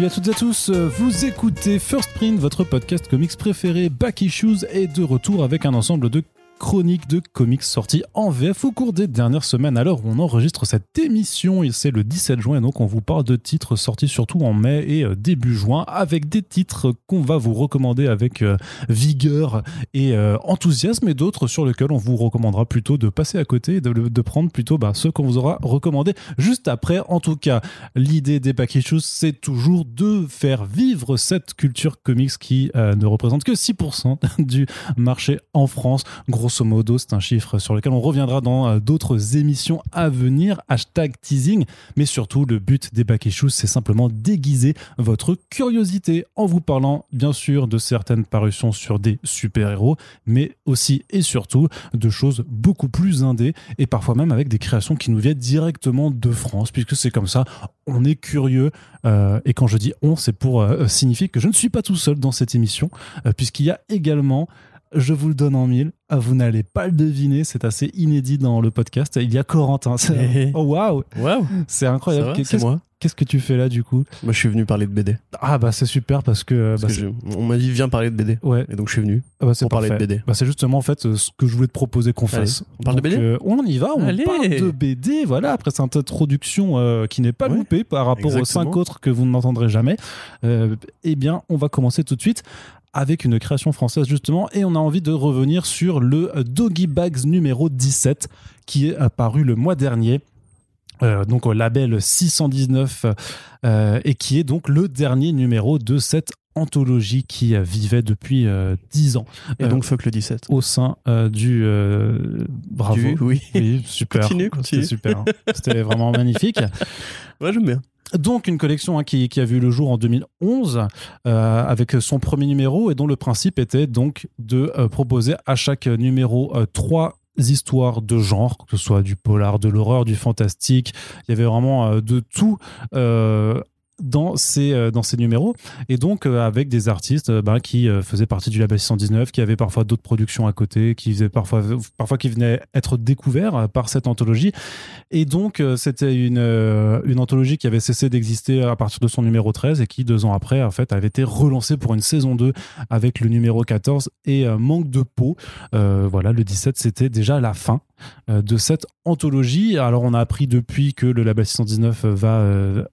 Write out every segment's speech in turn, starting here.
Salut à toutes et à tous, vous écoutez First Print, votre podcast comics préféré. Back Issues est de retour avec un ensemble de chronique de comics sortis en VF au cours des dernières semaines. Alors on enregistre cette émission et c'est le 17 juin et donc on vous parle de titres sortis surtout en mai et euh, début juin avec des titres qu'on va vous recommander avec euh, vigueur et euh, enthousiasme et d'autres sur lesquels on vous recommandera plutôt de passer à côté de, de prendre plutôt bah, ceux qu'on vous aura recommandé juste après. En tout cas, l'idée des Shoes c'est toujours de faire vivre cette culture comics qui ne représente que 6% du marché en France. Gros grosso c'est un chiffre sur lequel on reviendra dans euh, d'autres émissions à venir. Hashtag teasing. Mais surtout, le but des back issues, c'est simplement déguiser votre curiosité en vous parlant, bien sûr, de certaines parutions sur des super-héros, mais aussi et surtout de choses beaucoup plus indées et parfois même avec des créations qui nous viennent directement de France, puisque c'est comme ça, on est curieux. Euh, et quand je dis on, c'est pour euh, signifier que je ne suis pas tout seul dans cette émission, puisqu'il y a également je vous le donne en mille. Ah, vous n'allez pas le deviner, c'est assez inédit dans le podcast. Il y a Corentin. Oh waouh Waouh C'est incroyable. C'est moi. Qu'est-ce que tu fais là du coup? Moi je suis venu parler de BD. Ah bah c'est super parce que, bah, on m'a dit viens parler de BD. Ouais. Et donc je suis venu ah bah, pour parler de BD. Bah c'est justement en fait ce que je voulais te proposer qu'on fasse. on parle de BD euh, On y va, on parle de BD. Voilà après cette introduction euh, qui n'est pas loupée par rapport aux cinq autres que vous n'entendrez jamais. Euh, eh bien on va commencer tout de suite avec une création française justement et on a envie de revenir sur le Doggy Bags numéro 17 qui est apparu le mois dernier. Euh, donc au label 619 euh, et qui est donc le dernier numéro de cette anthologie qui vivait depuis 10 ans. Et donc fuck le 17. Au sein du... bravo. oui. super. Continue, continue. C'était super. Hein. C'était vraiment magnifique. Ouais, j'aime bien. Donc une collection hein, qui, a vu le jour en 2011 euh, avec son premier numéro et dont le principe était donc de euh, proposer à chaque numéro euh, trois histoires de genre, que ce soit du polar, de l'horreur, du fantastique. Il y avait vraiment de tout dans ces, euh, dans ces numéros. Et donc, euh, avec des artistes euh, bah, qui faisaient partie du label 619, qui avaient parfois d'autres productions à côté, qui faisaient parfois, parfois qui venaient être découverts par cette anthologie. Et donc, c'était une, une anthologie qui avait cessé d'exister à partir de son numéro 13 et qui, deux ans après, en fait, avait été relancée pour une saison 2 avec le numéro 14 et manque de peau. voilà, le 17, c'était déjà la fin de cette anthologie. Alors, on a appris depuis que le label 619 va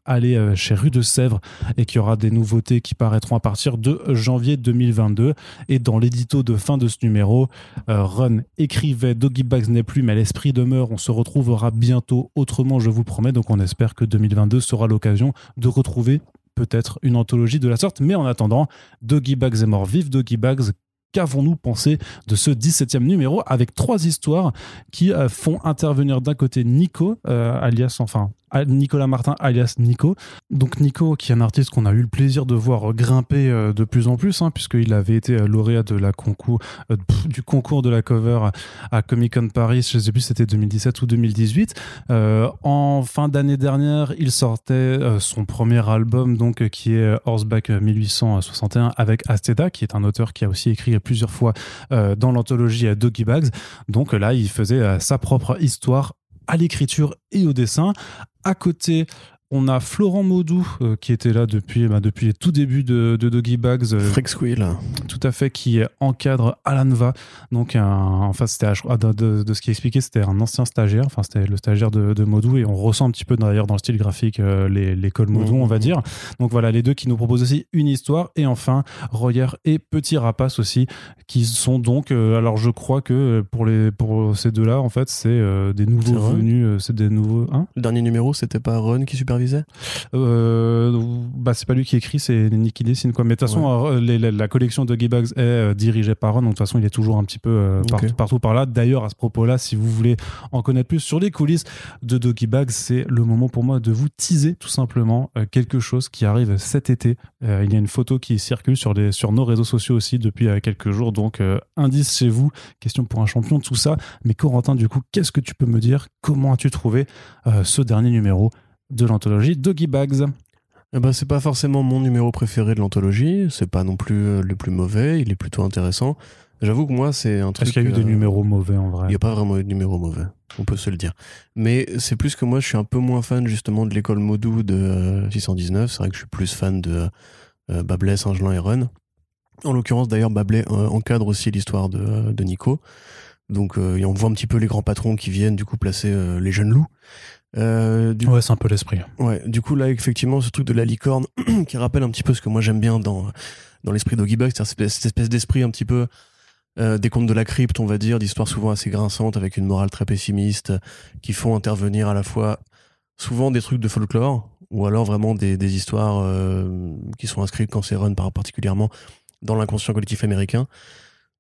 aller chez Rue de Sèvres et qu'il y aura des nouveautés qui paraîtront à partir de janvier 2022. Et dans l'édito de fin de ce numéro, euh, Run écrivait Doggy Bags n'est plus, mais l'esprit demeure. On se retrouvera bientôt autrement, je vous promets. Donc on espère que 2022 sera l'occasion de retrouver peut-être une anthologie de la sorte. Mais en attendant, Doggy Bags est mort. Vive Doggy Bags qu'avons-nous pensé de ce 17e numéro avec trois histoires qui euh, font intervenir d'un côté Nico, euh, alias, enfin, Nicolas Martin alias Nico. Donc Nico, qui est un artiste qu'on a eu le plaisir de voir grimper euh, de plus en plus, hein, puisqu'il avait été euh, lauréat euh, du concours de la cover à Comic Con Paris, je ne sais plus si c'était 2017 ou 2018. en fin d'année dernière, il sortait son premier album, donc qui est Horseback 1861 avec Asteda, qui est un auteur qui a aussi écrit plusieurs fois dans l'anthologie Doggy Bags. Donc là, il faisait sa propre histoire à l'écriture et au dessin. À côté, on a Florent Maudou euh, qui était là depuis, bah, depuis les tout débuts de, Doggy Bags. Euh, Freak Squill. Tout à fait, qui encadre Alanva. Donc, un, enfin, c'était, de, de, ce qui expliquait, c'était un ancien stagiaire. Enfin, c'était le stagiaire de, de, Maudou et on ressent un petit peu d'ailleurs dans le style graphique euh, l'école Maudou, mmh, on va mmh. dire. Donc voilà, les deux qui nous proposent aussi une histoire. Et enfin, Royer et Petit Rapace aussi, qui sont donc, alors je crois que pour, les, pour ces deux-là, en fait, c'est des nouveaux venus. c'est des nouveaux. Hein? Le dernier numéro, c'était pas Run qui super euh, bah, c'est pas lui qui écrit, c'est Nick qui dessine. Quoi. Mais de toute façon, euh, la, collection de Bags est euh, dirigée par Ron, donc de toute façon, il est toujours un petit peu partout, par là. D'ailleurs, à ce propos-là, si vous voulez en connaître plus sur les coulisses de Doggy Bags, c'est le moment pour moi de vous teaser tout simplement quelque chose qui arrive cet été. il y a une photo qui circule sur, les, sur nos réseaux sociaux aussi depuis quelques jours, donc indice chez vous, question pour un champion, tout ça. Mais Corentin, du coup, qu'est-ce que tu peux me dire? Comment as-tu trouvé ce dernier numéro? De l'anthologie Doggy Bags. Eh ben, c'est pas forcément mon numéro préféré de l'anthologie, c'est pas non plus euh, le plus mauvais, il est plutôt intéressant. J'avoue que moi, c'est un truc. Est-ce qu'il y a eu des euh, numéros mauvais en vrai? Il n'y a pas vraiment eu de numéro mauvais, on peut se le dire. Mais c'est plus que moi, je suis un peu moins fan justement de l'école Modou de euh, 619. C'est vrai que je suis plus fan de euh, Bablet, Saint-Gelin et Run. En l'occurrence, d'ailleurs, euh, encadre aussi l'histoire de, euh, de Nico. Donc, euh, et on voit un petit peu les grands patrons qui viennent du coup placer euh, les jeunes loups. Euh, du, Ouais, c'est un peu l'esprit. ouais, du coup, là, effectivement, ce truc de la licorne qui rappelle un petit peu ce que moi j'aime bien dans, dans l'esprit d'Oggy Bug, c'est-à-dire cette- espèce d'esprit un petit peu euh, des contes de la crypte, on va dire, d'histoires souvent assez grinçantes avec une morale très pessimiste, qui font intervenir à la fois souvent des trucs de folklore ou alors vraiment des, des histoires euh, qui sont inscrites quand c'est run par particulièrement dans l'inconscient collectif américain.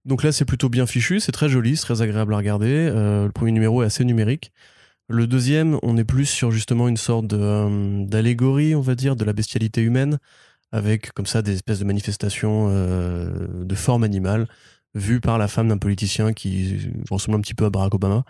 Donc là, c'est plutôt bien fichu, c'est très joli, c'est très agréable à regarder. Le premier numéro est assez numérique. Le deuxième, on est plus sur justement une sorte euh, d'allégorie, on va dire, de la bestialité humaine, avec comme ça des espèces de manifestations euh, de forme animale, vues par la femme d'un politicien qui ressemble un petit peu à Barack Obama.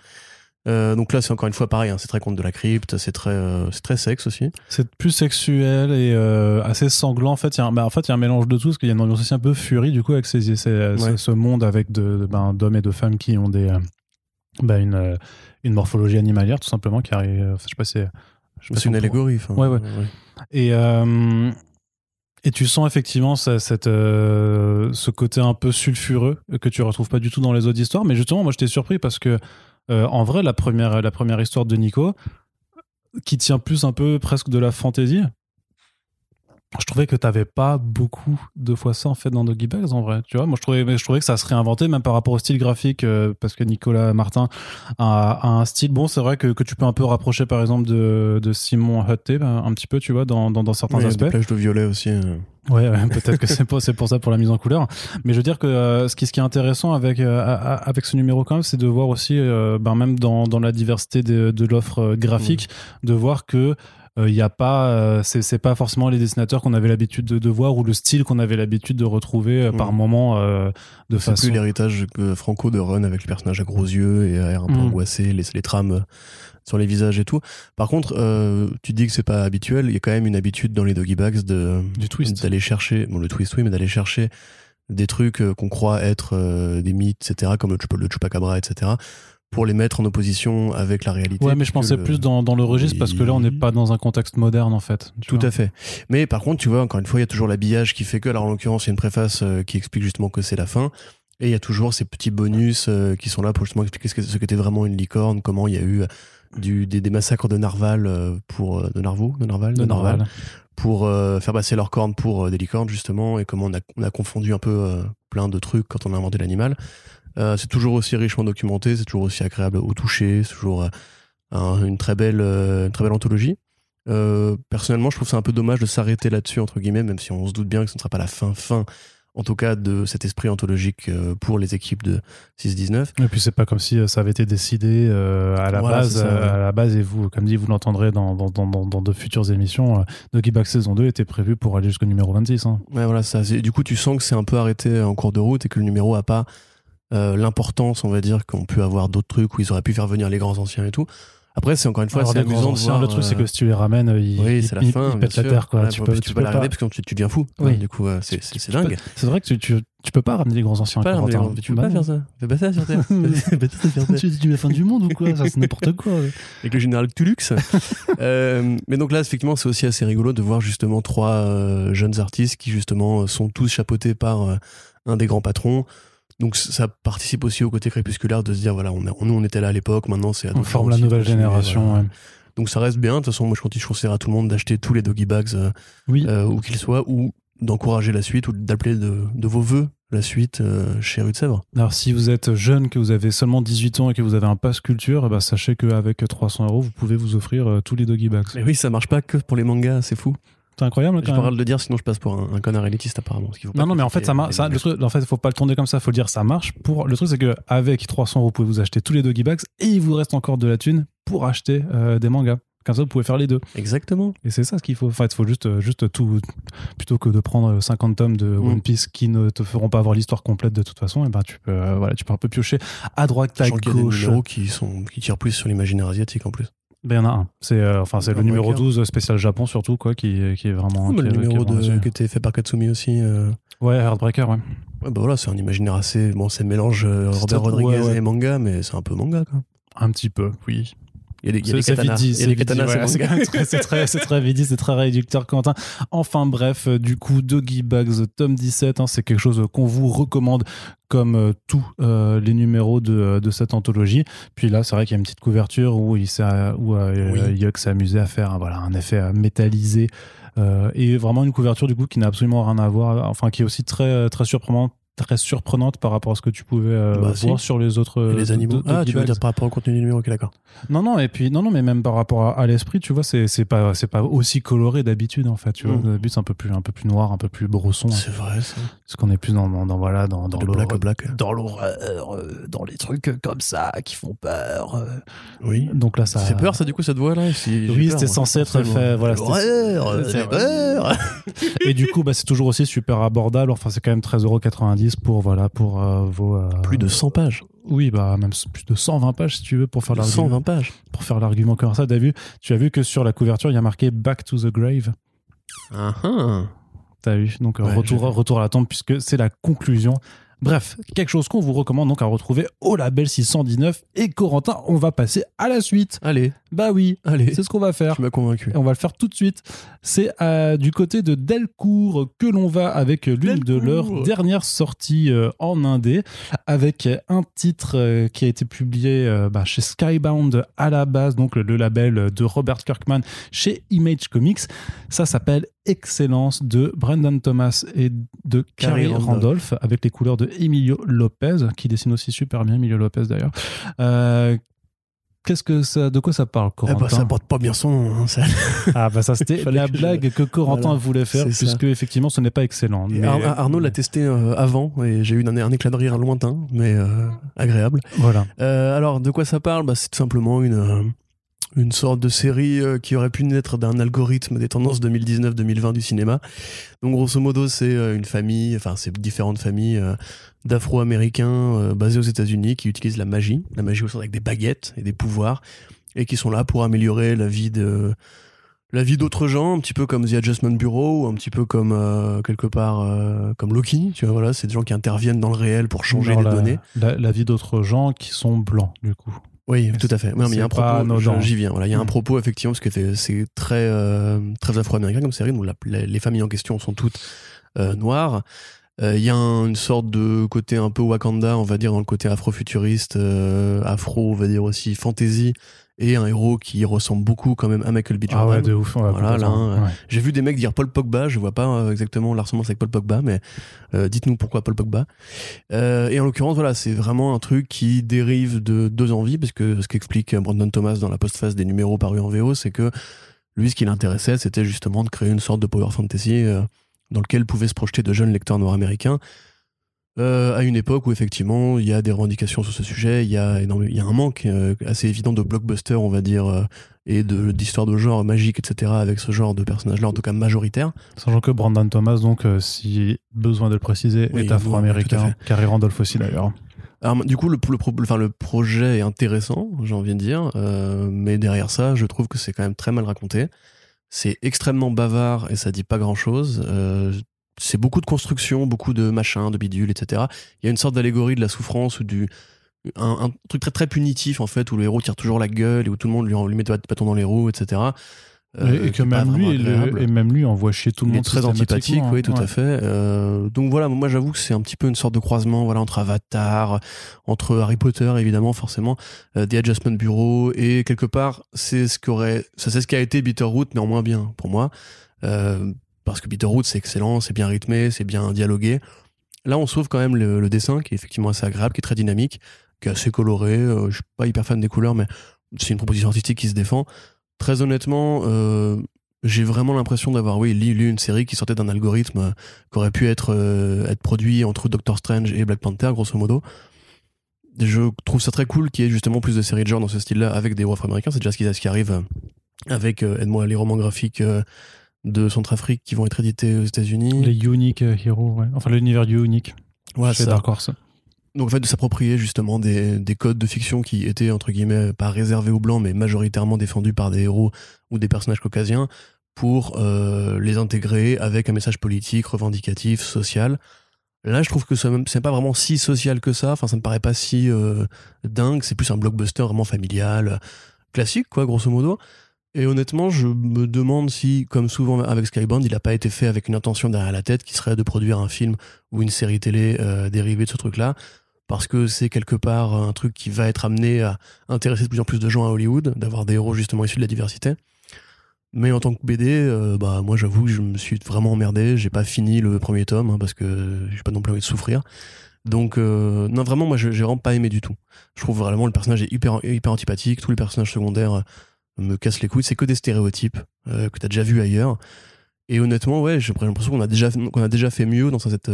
Euh, donc là, c'est encore une fois pareil, hein, c'est très conte de la crypte, c'est très, euh, c'est très sexe aussi. C'est plus sexuel et euh, assez sanglant. En fait, il y a un, bah, en fait, il y a un mélange de tout, parce qu'il y a une ambiance aussi un peu furie, du coup, avec ces, ces- ce- Ouais. ce monde avec de, ben, d'hommes et de femmes qui ont des, ben, une, une morphologie animalière, tout simplement, qui arrive. euh, je sais pas c'est. C'est une allégorie. enfin, Ouais, ouais. Et, euh, et tu sens effectivement ça- cette, euh, ce côté un peu sulfureux que tu retrouves pas du tout dans les autres histoires. Mais justement, moi, j'étais surpris parce que, euh, en vrai, la première, la première histoire de Nico, qui tient plus un peu presque de la fantaisie, je trouvais que t'avais pas beaucoup de fois ça en fait dans Doggy Bags en vrai tu vois moi je trouvais mais je trouvais que ça se réinventait même par rapport au style graphique euh, parce que Nicolas Martin a, a un style bon c'est vrai que, que tu peux un peu rapprocher par exemple de, de Simon Hutte un, un petit peu tu vois dans, dans, dans certains Ouais, il y a aspects des plages de violet aussi. euh. Ouais, ouais, peut-être que c'est pour, c'est pour ça pour la mise en couleur. Mais je veux dire que euh, ce, qui, ce qui est intéressant avec, euh, avec ce numéro quand même, c'est de voir aussi, euh, ben, même dans, dans la diversité de, de l'offre euh, graphique, de voir que il y a pas, euh, c'est, c'est pas forcément les dessinateurs qu'on avait l'habitude de, de voir ou le style qu'on avait l'habitude de retrouver euh, par Mm. moment euh, de C'est façon. plus l'héritage Franco de Run avec les personnages à gros yeux et à air un peu Mm. angoissé, les, les trames euh, sur les visages et tout. Par contre, euh, tu dis que c'est pas habituel, il y a quand même une habitude dans les doggy bags de Du twist. d'aller chercher, bon le twist oui, mais d'aller chercher des trucs euh, qu'on croit être euh, des mythes, etc., comme le, le chupacabra, etc., pour les mettre en opposition avec la réalité. Ouais, mais je pensais le- plus dans, dans le registre parce que là, on n'est pas dans un contexte moderne en fait. Tout vois. à fait. Mais par contre, tu vois, encore une fois, il y a toujours l'habillage qui fait que, alors en l'occurrence, il y a une préface euh, qui explique justement que c'est la fin. Et il y a toujours ces petits bonus euh, qui sont là pour justement expliquer ce qu'était vraiment une licorne, comment il y a eu euh, du, des, des massacres de narval pour de narvaux, de narval, De Narval. pour euh, faire passer leurs cornes pour euh, des licornes justement, et comment on a, on a confondu un peu euh, plein de trucs quand on a inventé l'animal. Euh, c'est toujours aussi richement documenté, c'est toujours aussi agréable au toucher, c'est toujours euh, un- une très belle, euh, une très belle anthologie. Euh, personnellement, je trouve ça un peu dommage de s'arrêter là-dessus entre guillemets, même si on se doute bien que ce ne sera pas la fin fin, en tout cas de cet esprit anthologique pour les équipes de 6-19. Et puis c'est pas comme si ça avait été décidé à la Voilà, base, c'est ça, ouais. à la base et vous, comme dit, vous l'entendrez dans, dans, dans, dans, de futures émissions. Doggy Bag saison 2 était prévu pour aller jusqu'au numéro 26. hein. Ouais, voilà, ça. Du coup, tu sens que c'est un peu arrêté en cours de route et que le numéro a pas euh, l'importance, on va dire, qu'ont pu avoir d'autres trucs où ils auraient pu faire venir les grands anciens et tout. Après, c'est encore une fois, c'est amusant de voir. le truc c'est euh, que si tu les ramènes, euh, ils, oui, c'est la ils- fin. ils pètent la terre. Quoi. Ouais, tu peux, tu tu peux peux pas l'arrêter parce que tu, tu deviens fou. Oui. Ouais, du coup, euh, c'est c'est- dingue. C'est vrai que tu, tu, tu peux pas ramener les grands anciens. Pas à l'arrêter, Corentin. tu peux Bah pas non. faire ça. Fais pas ça sur Terre. Fais pas ça sur Terre. tu dis la fin du monde ou quoi? Ça, c'est n'importe quoi. ouais. avec le général Tulux. Euh, mais donc là, effectivement, c'est aussi assez rigolo de voir justement trois jeunes artistes qui justement sont tous chapeautés par un des grands patrons. Donc ça participe aussi au côté crépusculaire de se dire voilà, on a- nous on était là à l'époque, maintenant c'est à On forme la nouvelle génération. voilà. ouais. Donc ça reste bien. De toute façon, moi je continue, je conseille à tout le monde d'acheter tous les doggy bags euh, Oui. euh, où qu'ils soient ou d'encourager la suite ou d'appeler de, de vos voeux la suite euh, chez Rue de Sèvres. Alors, si vous êtes jeune, que vous avez seulement 18 ans et que vous avez un pass culture, eh ben, sachez qu'avec 300 euros, vous pouvez vous offrir euh, tous les doggy bags. Mais oui, ça marche pas que pour les mangas, c'est fou. C'est incroyable J'ai pas le de le dire, sinon je passe pour un, un connard élitiste apparemment. parce qu'il faut pas Non, non, mais en fait, ça marche. Ça, le truc, en fait, faut pas le tourner comme ça. Faut le dire, ça marche. Pour le truc, c'est que avec 300 euros, vous pouvez vous acheter tous les doggy bags et il vous reste encore de la thune pour acheter euh, des mangas. Comme ça, vous pouvez faire les deux. Exactement. Et c'est ça ce qu'il faut. En fait, il faut juste, euh, juste tout, plutôt que de prendre 50 tomes de Mm. One Piece qui ne te feront pas avoir l'histoire complète de toute façon. Et ben, tu peux, euh, voilà, tu peux un peu piocher à droite, à y a des gauche. qui, sont, qui tirent plus sur l'imaginaire asiatique en plus. Ben, il y en a un. C'est euh, enfin, c'est le numéro breaker. 12 spécial Japon, surtout, quoi, qui, qui est vraiment. Qui le qui numéro vraiment de, qui était fait par Katsumi aussi. euh, Ouais, Heartbreaker, ouais. Ouais, bah voilà, c'est un imaginaire assez. Bon, c'est mélange euh, Robert Rodriguez ouais, ouais. et manga, mais c'est un peu manga, quoi. Un petit peu, oui. Il y a des, il y a C'est des c'est katanas. vite dit, Il y a c'est des katanas, très- c'est très, c'est très c'est réducteur, Quentin. Enfin bref, euh, du coup, Doggy Bags, tome 17, hein, c'est quelque chose qu'on vous recommande comme euh, tous euh, les numéros de, de cette anthologie. Puis là, c'est vrai qu'il y a une petite couverture où, il s'est, où euh, Oui. Yuck s'est amusé à faire hein, voilà, un effet euh, métallisé. euh, et vraiment une couverture du coup qui n'a absolument rien à voir, enfin qui est aussi très, très surprenante très surprenante par rapport à ce que tu pouvais euh, Bah, si. voir sur les autres Et euh, les animaux. Ah, tu veux dire par rapport au contenu du numéro, ok, d'accord. Non, non, et puis non, non, mais même par rapport à, à l'esprit, tu vois, c'est c'est pas c'est pas aussi coloré d'habitude en fait. Tu vois, Mm. d'habitude c'est un peu plus un peu plus noir, un peu plus brosson, hein, C'est vrai, ça. parce qu'on est plus dans, dans, dans, voilà dans dans Le l'horreur- black black. dans l'horreur, euh, dans les trucs comme ça qui font peur. Oui. Donc là, ça fait peur, ça, du coup, cette voix-là si, j'ai Oui, c'était censé être fait. Voilà, c'est- l'horreur. Et du coup, bah, c'est toujours aussi super abordable. Enfin, c'est quand même 13,90€ pour voilà pour euh, vos euh, Plus de 100 pages. oui bah même plus de 120 pages si tu veux pour faire l'argument 120 pages. pour faire l'argument comme ça. T'as vu Tu as vu que sur la couverture il y a marqué Back to the Grave. Ah, ah. T'as vu Donc Ouais, retour, retour à la tombe puisque c'est la conclusion. Bref, quelque chose qu'on vous recommande donc à retrouver au label 619. Et Corentin, on va passer à la suite. Allez, Bah oui, allez. c'est ce qu'on va faire. Tu m'as convaincu. Et on va le faire tout de suite. C'est euh, du côté de Delcourt que l'on va avec l'une de leurs dernières sorties euh, en indé, avec un titre euh, qui a été publié euh, bah, chez Skybound à la base, donc le, le label de Robert Kirkman chez Image Comics. Ça s'appelle Excellence de Brendan Thomas et de Carrie Carrie Randolph, avec les couleurs de Emilio Lopez, qui dessine aussi super bien, Emilio Lopez d'ailleurs. Qu'est-ce que ça, de quoi ça parle, Eh Corentin bah, ça porte pas bien son nom. hein, ça. ah bah ça c'était la que je- blague que Corentin Voilà, voulait faire c'est ça. puisque effectivement ce n'est pas excellent. Et Mais- Ar- Arnaud l'a testé euh, avant et j'ai eu un, un éclat de rire lointain, mais euh, agréable. Voilà. Euh, alors, de quoi ça parle? Bah, C'est tout simplement une, euh, une sorte de série euh, qui aurait pu naître d'un algorithme des tendances 2019-2020 du cinéma. Donc, grosso modo, c'est euh, une famille, enfin, c'est différentes familles euh, d'Afro-Américains basés aux États-Unis qui utilisent la magie, la magie au sens avec des baguettes et des pouvoirs, et qui sont là pour améliorer la vie de la vie d'autres gens, un petit peu comme The Adjustment Bureau, ou un petit peu comme euh, quelque part euh, comme Loki. Tu vois, voilà, c'est des gens qui interviennent dans le réel pour changer les la, données. La, la vie d'autres gens qui sont blancs du coup. Oui, tout à fait. Ouais, mais il y a un propos, j'y viens. Voilà, il y a un Mm. propos effectivement parce que c'est- très euh, très afro-américain comme série. Donc la- les familles en question sont toutes euh, noires. Euh, Il y a un- une sorte de côté un peu Wakanda, on va dire, dans le côté afro-futuriste, euh, afro, on va dire aussi fantasy, et un héros qui ressemble beaucoup quand même à Michael B. Ah Jordan. ouais, de ouf. ouais, Voilà, là, hein, Ouais. J'ai vu des mecs dire Paul Pogba, je vois pas euh, exactement la ressemblance avec Paul Pogba, mais euh, dites-nous pourquoi Paul Pogba. Euh, et en l'occurrence, voilà, c'est vraiment un truc qui dérive de deux envies, parce que ce qu'explique Brandon Thomas dans la postface des numéros parus en VO, c'est que lui, ce qui l'intéressait, c'était justement de créer une sorte de power fantasy euh, dans lequel pouvaient se projeter de jeunes lecteurs nord-américains. Euh, à une époque où effectivement il y a des revendications sur ce sujet, il y a, énorme- il y a un manque euh, assez évident de blockbusters, on va dire, euh, et de- d'histoires de genre magique, etc., avec ce genre de personnage-là, en tout cas majoritaire. Sachant que Brandon Thomas, donc, si besoin de le préciser, Oui, est afro-américain. Carrie Randolph aussi d'ailleurs. Alors, du coup, le, le, pro- enfin, le projet est intéressant, j'ai envie de dire, mais derrière ça, je trouve que c'est quand même très mal raconté. C'est extrêmement bavard et ça dit pas grand-chose. Euh, c'est beaucoup de construction, beaucoup de machins, de bidules, etc. Il y a une sorte d'allégorie de la souffrance ou du un, un truc très très punitif en fait où le héros tire toujours la gueule et où tout le monde lui, lui met des bâtons dans les roues, etc. Euh, et, qui que même lui, le- et même lui envoie chier tout le Il est monde. très antipathique, systématiquement, oui, hein. tout Ouais. à fait. Euh, donc voilà, moi j'avoue que c'est un petit peu une sorte de croisement, voilà, entre Avatar, entre Harry Potter évidemment, forcément, euh, The Adjustment Bureau et quelque part c'est ce qu'aurait, ça c'est ce qu'a été Bitterroot, mais en moins bien pour moi, euh, parce que Bitterroot c'est excellent, c'est bien rythmé, c'est bien dialogué. Là, on sauve quand même le, dessin qui est effectivement assez agréable, qui est très dynamique, qui est assez coloré. Euh, je suis pas hyper fan des couleurs, mais c'est une proposition artistique qui se défend. Très honnêtement, euh, j'ai vraiment l'impression d'avoir lu, une série qui sortait d'un algorithme euh, qui aurait pu être euh, être produit entre Doctor Strange et Black Panther grosso modo je trouve ça très cool qu'il y ait justement plus de séries de genre dans ce style-là avec des héros afro-américains c'est déjà ce qui, ce qui arrive avec aide-moi les romans graphiques de Centrafrique qui vont être édités aux États-Unis Les Unique euh, Heroes, ouais. Enfin l'univers du Unique voilà chez ça. Dark Horse. Donc en fait de s'approprier justement des, des codes de fiction qui étaient entre guillemets pas réservés aux blancs mais majoritairement défendus par des héros ou des personnages caucasiens pour euh, les intégrer avec un message politique, revendicatif, social. Là, je trouve que c'est pas vraiment si social que ça. Enfin, ça me paraît pas si euh, dingue. C'est plus un blockbuster vraiment familial, classique, quoi, grosso modo. Et honnêtement, je me demande si, comme souvent avec Skybound, il n'a pas été fait avec une intention derrière la tête qui serait de produire un film ou une série télé euh, dérivée de ce truc-là. Parce que c'est quelque part un truc qui va être amené à intéresser de plus en plus de gens à Hollywood, d'avoir des héros justement issus de la diversité. Mais en tant que BD, euh, bah moi j'avoue que je me suis vraiment emmerdé. J'ai pas fini le premier tome hein, parce que j'ai pas non plus envie de souffrir. Donc euh, non vraiment moi j'ai vraiment pas aimé du tout. Je trouve vraiment le personnage est hyper hyper antipathique. Tous les personnages secondaires me cassent les couilles. C'est que des stéréotypes euh, que t'as déjà vu ailleurs. Et honnêtement ouais j'ai l'impression qu'on a déjà qu'on a déjà fait mieux dans cette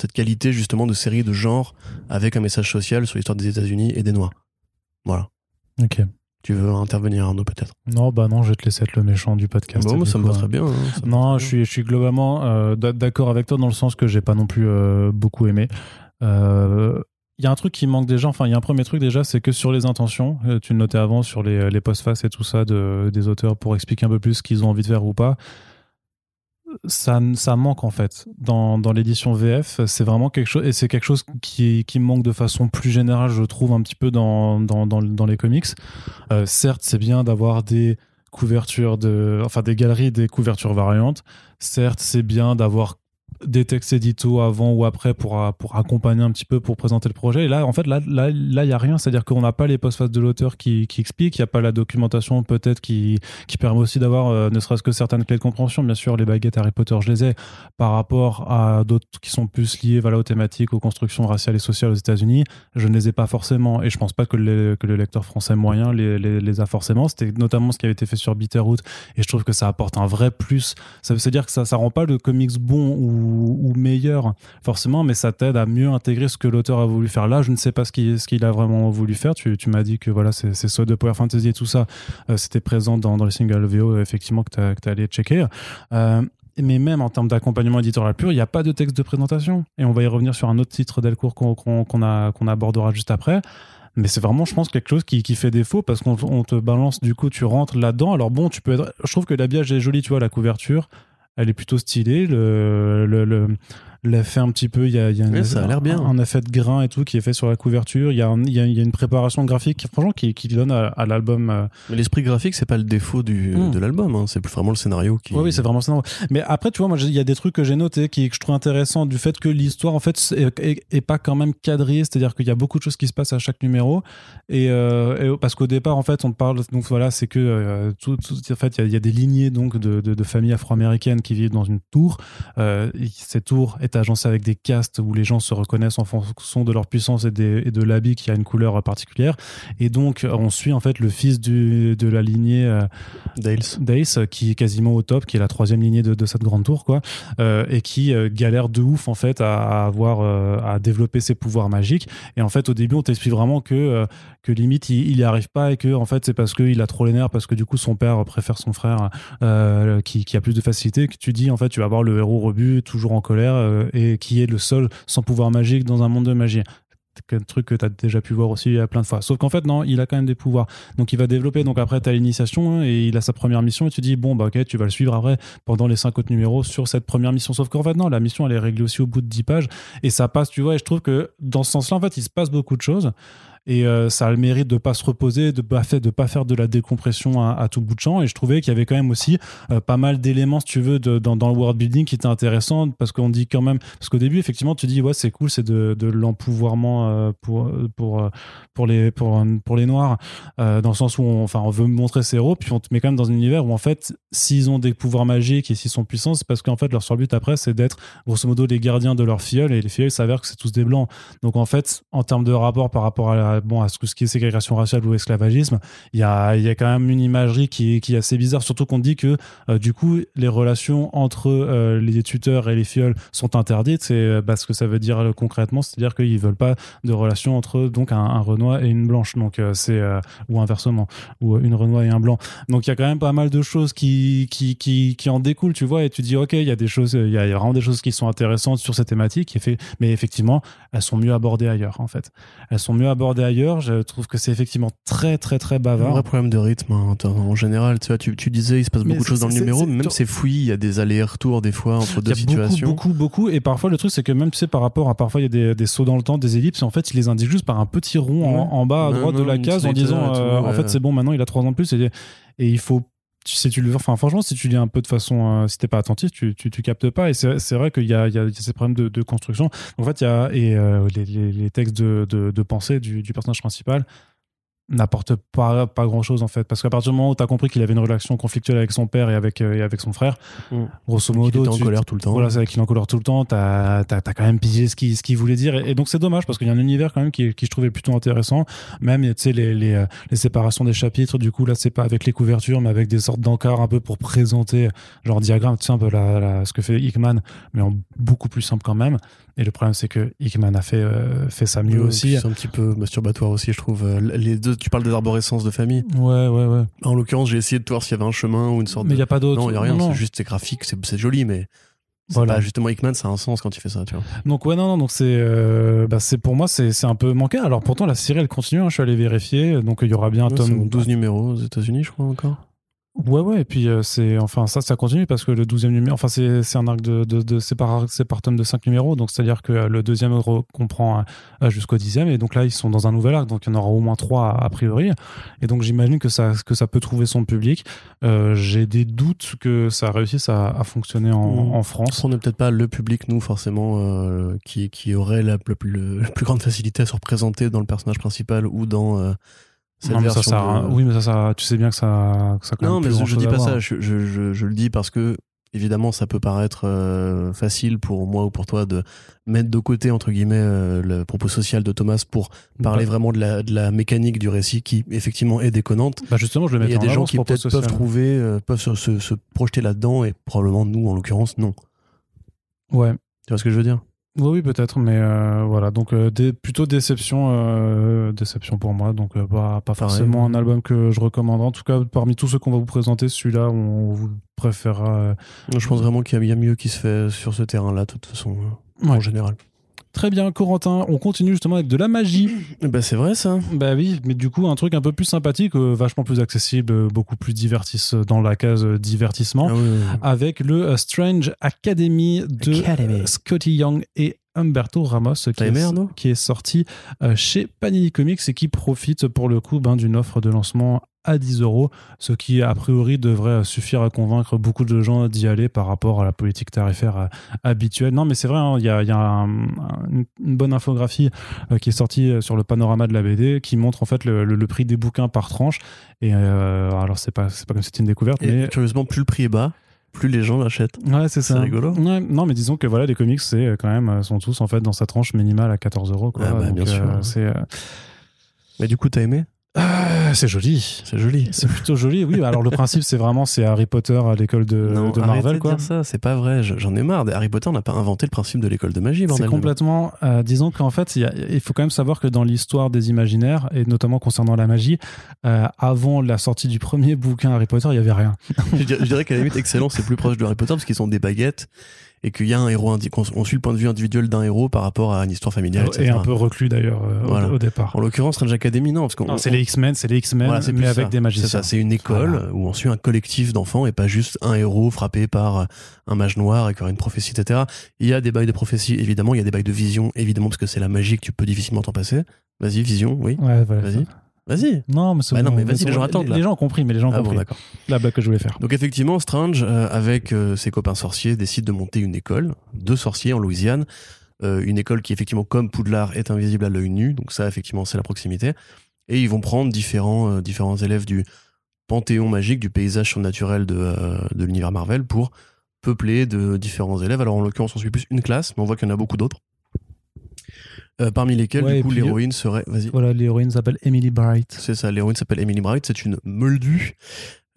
cette qualité justement de série de genre avec un message social sur l'histoire des États-Unis et des Noirs. Voilà. Ok. Tu veux intervenir, Arnaud, peut-être? Non, bah non, je vais te laisser être le méchant du podcast. Bon, ça me va très bien. Hein, non, je suis, je suis globalement euh, d'accord avec toi dans le sens que j'ai pas non plus euh, beaucoup aimé. Il euh, y a un truc qui manque déjà, enfin, il y a un premier truc déjà, c'est que sur les intentions, tu le notais avant sur les, les post-face et tout ça de, des auteurs pour expliquer un peu plus ce qu'ils ont envie de faire ou pas ça, ça manque en fait dans, dans l'édition VF. C'est vraiment quelque chose, et c'est quelque chose qui, qui manque de façon plus générale, je trouve, un petit peu dans, dans, dans, dans les comics. Euh, certes, c'est bien d'avoir des couvertures de, enfin des galeries, des couvertures variantes. Certes, c'est bien d'avoir des textes édito avant ou après pour, euh, pour accompagner un petit peu, pour présenter le projet. Et là, en fait, là, là, là, il y a rien. C'est-à-dire qu'on n'a pas les post-faces de l'auteur qui, qui expliquent. Il n'y a pas la documentation peut-être qui, qui permet aussi d'avoir, euh, ne serait-ce que certaines clés de compréhension. Bien sûr, les baguettes Harry Potter, je les ai par rapport à d'autres qui sont plus liés voilà, aux thématiques, aux constructions raciales et sociales aux États-Unis. Je ne les ai pas forcément. Et je pense pas que, que le lecteur français moyen les, les, les a forcément. C'était notamment ce qui avait été fait sur Bitterroot. Et je trouve que ça apporte un vrai plus. Ça veut dire que ça, ça rend pas le comics bon ou, meilleur forcément, mais ça t'aide à mieux intégrer ce que l'auteur a voulu faire. Là, je ne sais pas ce qu'il a vraiment voulu faire. Tu, m'as dit que voilà, c'est soit de Power Fantasy et tout ça, euh, c'était présent dans, les singles VO, effectivement, que tu as, allé checker. Euh, mais même en termes d'accompagnement éditorial pur, il n'y a pas de texte de présentation. Et on va y revenir sur un autre titre Delcourt qu'on abordera juste après. Mais c'est vraiment, je pense, quelque chose qui, qui fait défaut parce qu'on te balance, du coup, tu rentres là-dedans. Alors bon, tu peux être. Je trouve que l'habillage est joli, tu vois, la couverture elle est plutôt stylée. Le, l'effet un petit peu, il y a, y a ça a l'air bien. Un, effet de grain et tout qui est fait sur la couverture. Il y, a il y, a, y a une préparation graphique, franchement, qui, qui donne à, l'album. Euh, Mais l'esprit graphique, c'est pas le défaut du, hmm. de l'album, hein. c'est vraiment le scénario qui. Oui, oui, c'est vraiment le scénario. Mais après, tu vois, moi, il y a des trucs que j'ai notés qui, que je trouve intéressants du fait que l'histoire, en fait, est, pas quand même quadrillée, c'est-à-dire qu'il y a beaucoup de choses qui se passent à chaque numéro. Et, euh, parce qu'au départ, en fait, on parle, donc voilà, c'est que euh, tout, en fait, il y, a des lignées donc de, de, de familles afro-américaines qui vivent dans une tour. cette tour est agencée avec des où les gens se reconnaissent en fonction de leur puissance et, de l'habit qui a une couleur particulière. Et donc, on suit en fait le fils du, de la lignée euh, Dales. qui est quasiment au top, qui est la troisième lignée de, cette grande tour, quoi, euh, et qui euh, galère de ouf en fait à, avoir à développer ses pouvoirs magiques. Et en fait, au début, on t'explique vraiment que que limite il, n'y arrive pas et que en fait c'est parce qu'il a trop les nerfs parce que du coup son père préfère son frère qui, qui, a plus de facilité que tu dis en fait tu vas avoir le héros rebut toujours en colère et qui est le seul sans pouvoir magique dans un monde de magie un truc que tu as déjà pu voir aussi plein de fois. Sauf qu'en fait, non, il a quand même des pouvoirs. Donc il va développer. Donc après, tu as l'initiation hein, et il a sa première mission et tu dis, bon, bah ok, tu vas le suivre après pendant les cinq autres numéros sur cette première mission. Sauf qu'en fait, non, la mission, elle est réglée aussi au bout de 10 pages et ça passe, tu vois. Et je trouve que dans ce sens-là, en fait, il se passe beaucoup de choses et euh, ça a le mérite de pas se reposer, de pas faire, de pas faire de la décompression à, tout bout de champ. Et je trouvais qu'il y avait quand même aussi euh, pas mal d'éléments, si tu veux, dans, le world building qui étaient intéressants parce qu'on dit quand même, parce qu'au début, effectivement, tu dis ouais, c'est cool, c'est de, de l'empouvoirment euh, pour pour pour les pour pour les noirs, dans le sens où on, enfin on veut montrer ses héros, puis on te met quand même dans un univers où en fait, s'ils ont des pouvoirs magiques et s'ils sont puissants, c'est parce qu'en fait leur seul but après, c'est d'être grosso modo les gardiens de leur filleul et les filleuls s'avèrent que c'est tous des blancs. Donc en fait, en termes de rapport par rapport à la bon, à ce, qui est ségrégation raciale ou esclavagisme, il y a, y a quand même une imagerie qui, qui est assez bizarre, surtout qu'on dit que euh, du coup, les relations entre euh, les tuteurs et les fioles sont interdites. C'est bah, ce que ça veut dire euh, concrètement, c'est-à-dire qu'ils veulent pas de relation entre donc un, un Renoir et une blanche, donc c'est ou inversement, ou une Renoir et un blanc. Donc il y a quand même pas mal de choses qui, qui, qui, qui en découlent, tu vois, et tu dis ok, il y a des choses, il y a vraiment des choses qui sont intéressantes sur cette thématique, mais effectivement, elles sont mieux abordées ailleurs en fait. Elles sont mieux abordées ailleurs. Je trouve que c'est effectivement très très très bavard. Un vrai problème de rythme hein, en général. Tu vois, tu, tu disais il se passe beaucoup de choses dans le numéro, mais même c'est fouillis, il y a des allers-retours des fois entre deux situations. Beaucoup, beaucoup, beaucoup. Et parfois le truc c'est que même tu sais par rapport à parfois il y a des, des, sauts dans le temps, des ellipses. En fait, il les indique juste par un petit rond en, bas à droite de la case en disant euh, en fait c'est bon maintenant il a trois ans de plus et, et il faut si tu le enfin franchement si tu lis un peu de façon euh, si t'es pas attentif tu, tu, tu captes pas. Et c'est vrai qu'il y y a ces problèmes de, de, construction. En fait il y a et euh, les, les, textes de, de, de pensée du, du, personnage principal n'apporte pas, pas grand chose en fait parce qu'à partir du moment où tu as compris qu'il avait une relation conflictuelle avec son père et avec, euh, et avec son frère mm. grosso modo il en colère tout le temps voilà c'est qu'il est en colère tout le temps t'as as, as, quand même pigé ce qu'il ce qu'il voulait dire et, donc c'est dommage parce qu'il y a un univers quand même qui, qui je trouvais plutôt intéressant même tu sais les, les, euh, les, séparations des chapitres du coup là c'est pas avec les couvertures mais avec des sortes d'encarts un peu pour présenter genre diagramme tu sais un peu la, ce que fait Hickman mais en beaucoup plus simple quand même et le problème, c'est que Hickman a fait, euh, fait ça mieux aussi. C'est un petit peu masturbatoire aussi, je trouve. Les deux, tu parles des arborescences de famille. Ouais, ouais, ouais. En l'occurrence, j'ai essayé de voir s'il y avait un chemin ou une sorte mais il n'y a pas d'autre. Non, il n'y a rien, c'est juste, c'est graphique, c'est joli, mais. Voilà. justement, Hickman, ça a un sens quand il fait ça, tu vois. Donc, ouais, non, non, donc c'est, euh, bah, pour moi, c'est, un peu manqué. Alors, pourtant, la série, elle continue, hein, je suis allé vérifier. Donc, il y aura bien un tome. 12 numéros aux États-Unis, je crois, encore. Ouais, ouais, et puis euh, c'est enfin ça, ça continue parce que le 12e numéro, enfin c'est, c'est un arc de, de, de c'est par, c'est par tome de 5 numéros, donc c'est-à-dire que euh, le deuxième comprend euh, jusqu'au dixième, et donc là ils sont dans un nouvel arc, donc il y en aura au moins trois a, priori, et donc j'imagine que ça, que ça peut trouver son public. Euh, j'ai des doutes que ça réussisse à, à fonctionner en, mmh. en France. On n'est peut-être pas le public, nous, forcément, euh, qui, qui aurait la, la, plus grande facilité à se représenter dans le personnage principal ou dans non, mais ça sert Oui, mais ça, ça, tu sais bien que ça, que ça Non, mais je, dis pas ça. Je, je, je, le dis parce que évidemment, ça peut paraître euh, facile pour moi ou pour toi de mettre de côté entre guillemets euh, le propos social de Thomas pour parler vraiment de la, de la mécanique du récit qui effectivement est déconnante. Bah justement, je le Il y a des gens qui peut-être peuvent trouver, euh, peuvent se, se, se projeter là-dedans et probablement nous, en l'occurrence, non. Ouais. Tu vois ce que je veux dire? Oui, peut-être, mais euh, voilà, donc euh, plutôt déception, euh, déception pour moi, donc pas, pas forcément un album que je recommande. En tout cas, parmi tous ceux qu'on va vous présenter, celui-là, on, vous préférera. Je pense vraiment qu'il y, a mieux qui se fait sur ce terrain-là, de toute façon, en général. Très bien, Corentin. On continue justement avec de la magie. Bah c'est vrai ça. Bah oui, mais du coup un truc un peu plus sympathique, euh, vachement plus accessible, euh, beaucoup plus divertisse dans la case euh, divertissement, ah avec le Strange Academy de Scotty Young et Humberto Ramos qui, est, qui est, sorti chez Panini Comics et qui profite pour le coup ben, d'une offre de lancement à 10 euros, ce qui a priori devrait suffire à convaincre beaucoup de gens d'y aller par rapport à la politique tarifaire euh, habituelle. Non, mais c'est vrai, hein, il y a, y a une bonne infographie euh, qui est sortie euh, sur le panorama de la BD qui montre en fait le, prix des bouquins par tranche. Et alors c'est pas c'est pas comme si c'était une découverte, mais curieusement plus le prix est bas, plus les gens l'achètent. Ouais, c'est ça. C'est rigolo. non, mais disons que voilà, les comics, c'est quand même, sont tous en fait dans sa tranche minimale à 14 euros. Ah bah, bien sûr. c'est. Mais du coup, t'as aimé? Ah, c'est joli. C'est joli. C'est plutôt joli. Oui, alors le principe, c'est vraiment c'est Harry Potter à l'école de, de Marvel, quoi. De dire ça, c'est pas vrai. J'en ai marre. Harry Potter n'a pas inventé le principe de l'école de magie. C'est complètement. Euh, disons qu'en fait, il, faut quand même savoir que dans l'histoire des imaginaires et notamment concernant la magie, euh, avant la sortie du premier bouquin Harry Potter, il y avait rien. je dirais, qu'à la limite, excellent, c'est plus proche de Harry Potter parce qu'ils sont des baguettes et qu'il y a un héros on suit le point de vue individuel d'un héros par rapport à une histoire familiale et un peu reclus d'ailleurs euh, au, départ. En l'occurrence Strange Academy non parce qu'on c'est les X-Men c'est les X-Men mais avec des magiciens. c'est ça c'est une école où on suit un collectif d'enfants et pas juste un héros frappé par un mage noir et qui aura une prophétie etc il y a des bails de prophétie évidemment. Il y a des bails de vision évidemment parce que c'est la magie que tu peux difficilement t'en passer. Vas-y vision oui. Ouais, vas-y Vas-y. Non, mais, bah non, mais vas-y, les gens attendent. Les, gens ont compris, mais les gens ont ah compris. Bon, la blague que je voulais faire. Donc effectivement, Strange, euh, avec euh, ses copains sorciers, décide de monter une école, de sorciers en Louisiane. Euh, une école qui, effectivement, comme Poudlard, est invisible à l'œil nu. Donc ça, effectivement, c'est la proximité. Et ils vont prendre différents, différents élèves du panthéon magique, du paysage surnaturel de, de l'univers Marvel pour peupler de différents élèves. Alors en l'occurrence, on suit plus une classe, mais on voit qu'il y en a beaucoup d'autres. Euh, parmi lesquelles, Ouais, du coup, l'héroïne serait. Vas-y. Voilà, l'héroïne s'appelle Emily Bright. C'est ça, l'héroïne s'appelle Emily Bright, c'est une moldue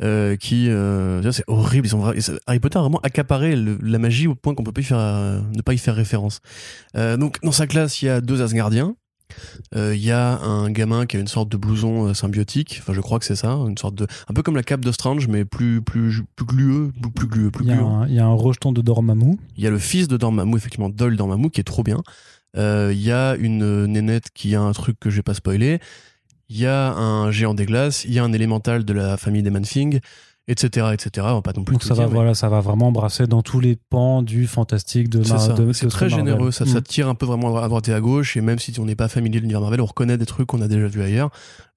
euh, qui. euh, c'est horrible. Ils ont, vra- Harry Potter a vraiment accaparé le- la magie au point qu'on peut pas y faire, euh, ne pas y faire référence. Euh, donc, dans sa classe, il y a deux Asgardiens. Euh, Il y a un gamin qui a une sorte de blouson euh, symbiotique, enfin je crois que c'est ça, une sorte de, un peu comme la cape de Strange, mais plus plus plus glueux, plus, plus glueux, plus Il y, a gluant. un, il y a un rejeton de Dormammu. Il y a le fils de Dormammu, effectivement, Dol Dormammu, qui est trop bien. Euh, Il y a une euh, nénette qui a un truc que je vais pas spoiler. Il y a un géant des glaces. Il y a un élémental de la famille des Manfing, etc., etc. On va pas non plus Donc tout ça va, dire, mais voilà, ça va vraiment embrasser dans tous les pans du fantastique de, C'est Mar- ça. de- de C'est ce très Marvel. généreux. Ça, ça Mm. tire un peu vraiment à droite et à gauche. Et même si on n'est pas familier de l'univers Marvel, on reconnaît des trucs qu'on a déjà vus ailleurs.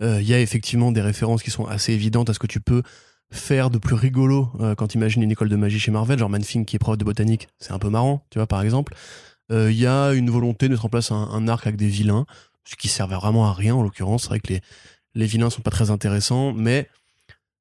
Euh, Il y a effectivement des références qui sont assez évidentes à ce que tu peux faire de plus rigolo euh, quand tu imagines une école de magie chez Marvel, genre Manfing qui est prof de botanique, c'est un peu marrant, tu vois, par exemple. Euh, Il y a une volonté de mettre en place un, arc avec des vilains, ce qui servait vraiment à rien en l'occurrence. C'est vrai que les, les vilains sont pas très intéressants, mais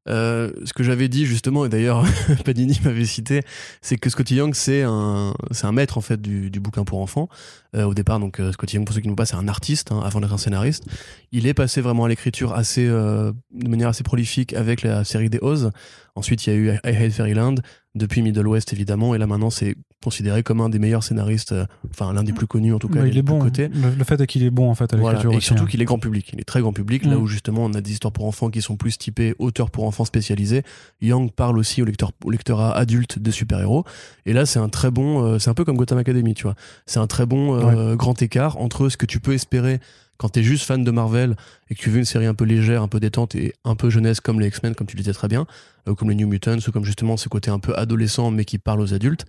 euh, ce que j'avais dit justement, et d'ailleurs Panini m'avait cité, c'est que Scotty Young c'est un, c'est un maître en fait du, du bouquin pour enfants. Euh, au départ, donc Scotty Young, pour ceux qui ne pas, c'est un artiste hein, avant d'être un scénariste. Il est passé vraiment à l'écriture assez, de manière assez prolifique avec la série des Oz. Ensuite, il y a eu I Hate Fairyland, depuis Middle West évidemment, et là maintenant c'est considéré comme un des meilleurs scénaristes, euh, enfin l'un des plus connus en tout cas. Des il est bon. cotés. Le, le fait est qu'il est bon en fait à Voilà, et surtout hein. qu'il est grand public. Il est très grand public, là Mm. où justement on a des histoires pour enfants qui sont plus typées auteurs pour enfants spécialisés. Young parle aussi au, lecteur, au lectorat adulte de super-héros. Et là, c'est un très bon, euh, c'est un peu comme Gotham Academy, tu vois. C'est un très bon euh, grand écart entre ce que tu peux espérer quand t'es juste fan de Marvel et que tu veux une série un peu légère, un peu détente et un peu jeunesse comme les X-Men, comme tu le disais très bien, euh, comme les New Mutants, ou comme justement ce côté un peu adolescent mais qui parle aux adultes.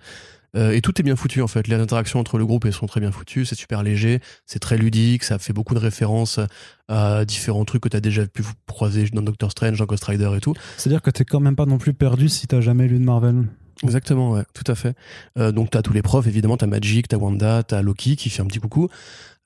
Euh, et tout est bien foutu en fait. Les interactions entre le groupe elles sont très bien foutues, c'est super léger, c'est très ludique, ça fait beaucoup de références à différents trucs que tu as déjà pu croiser dans Doctor Strange, dans Ghost Rider et tout. C'est-à-dire que t'es quand même pas non plus perdu si t'as jamais lu de Marvel. Exactement, ouais, tout à fait. Euh, donc t'as tous les profs, évidemment, t'as Magic, t'as Wanda, t'as Loki qui fait un petit coucou.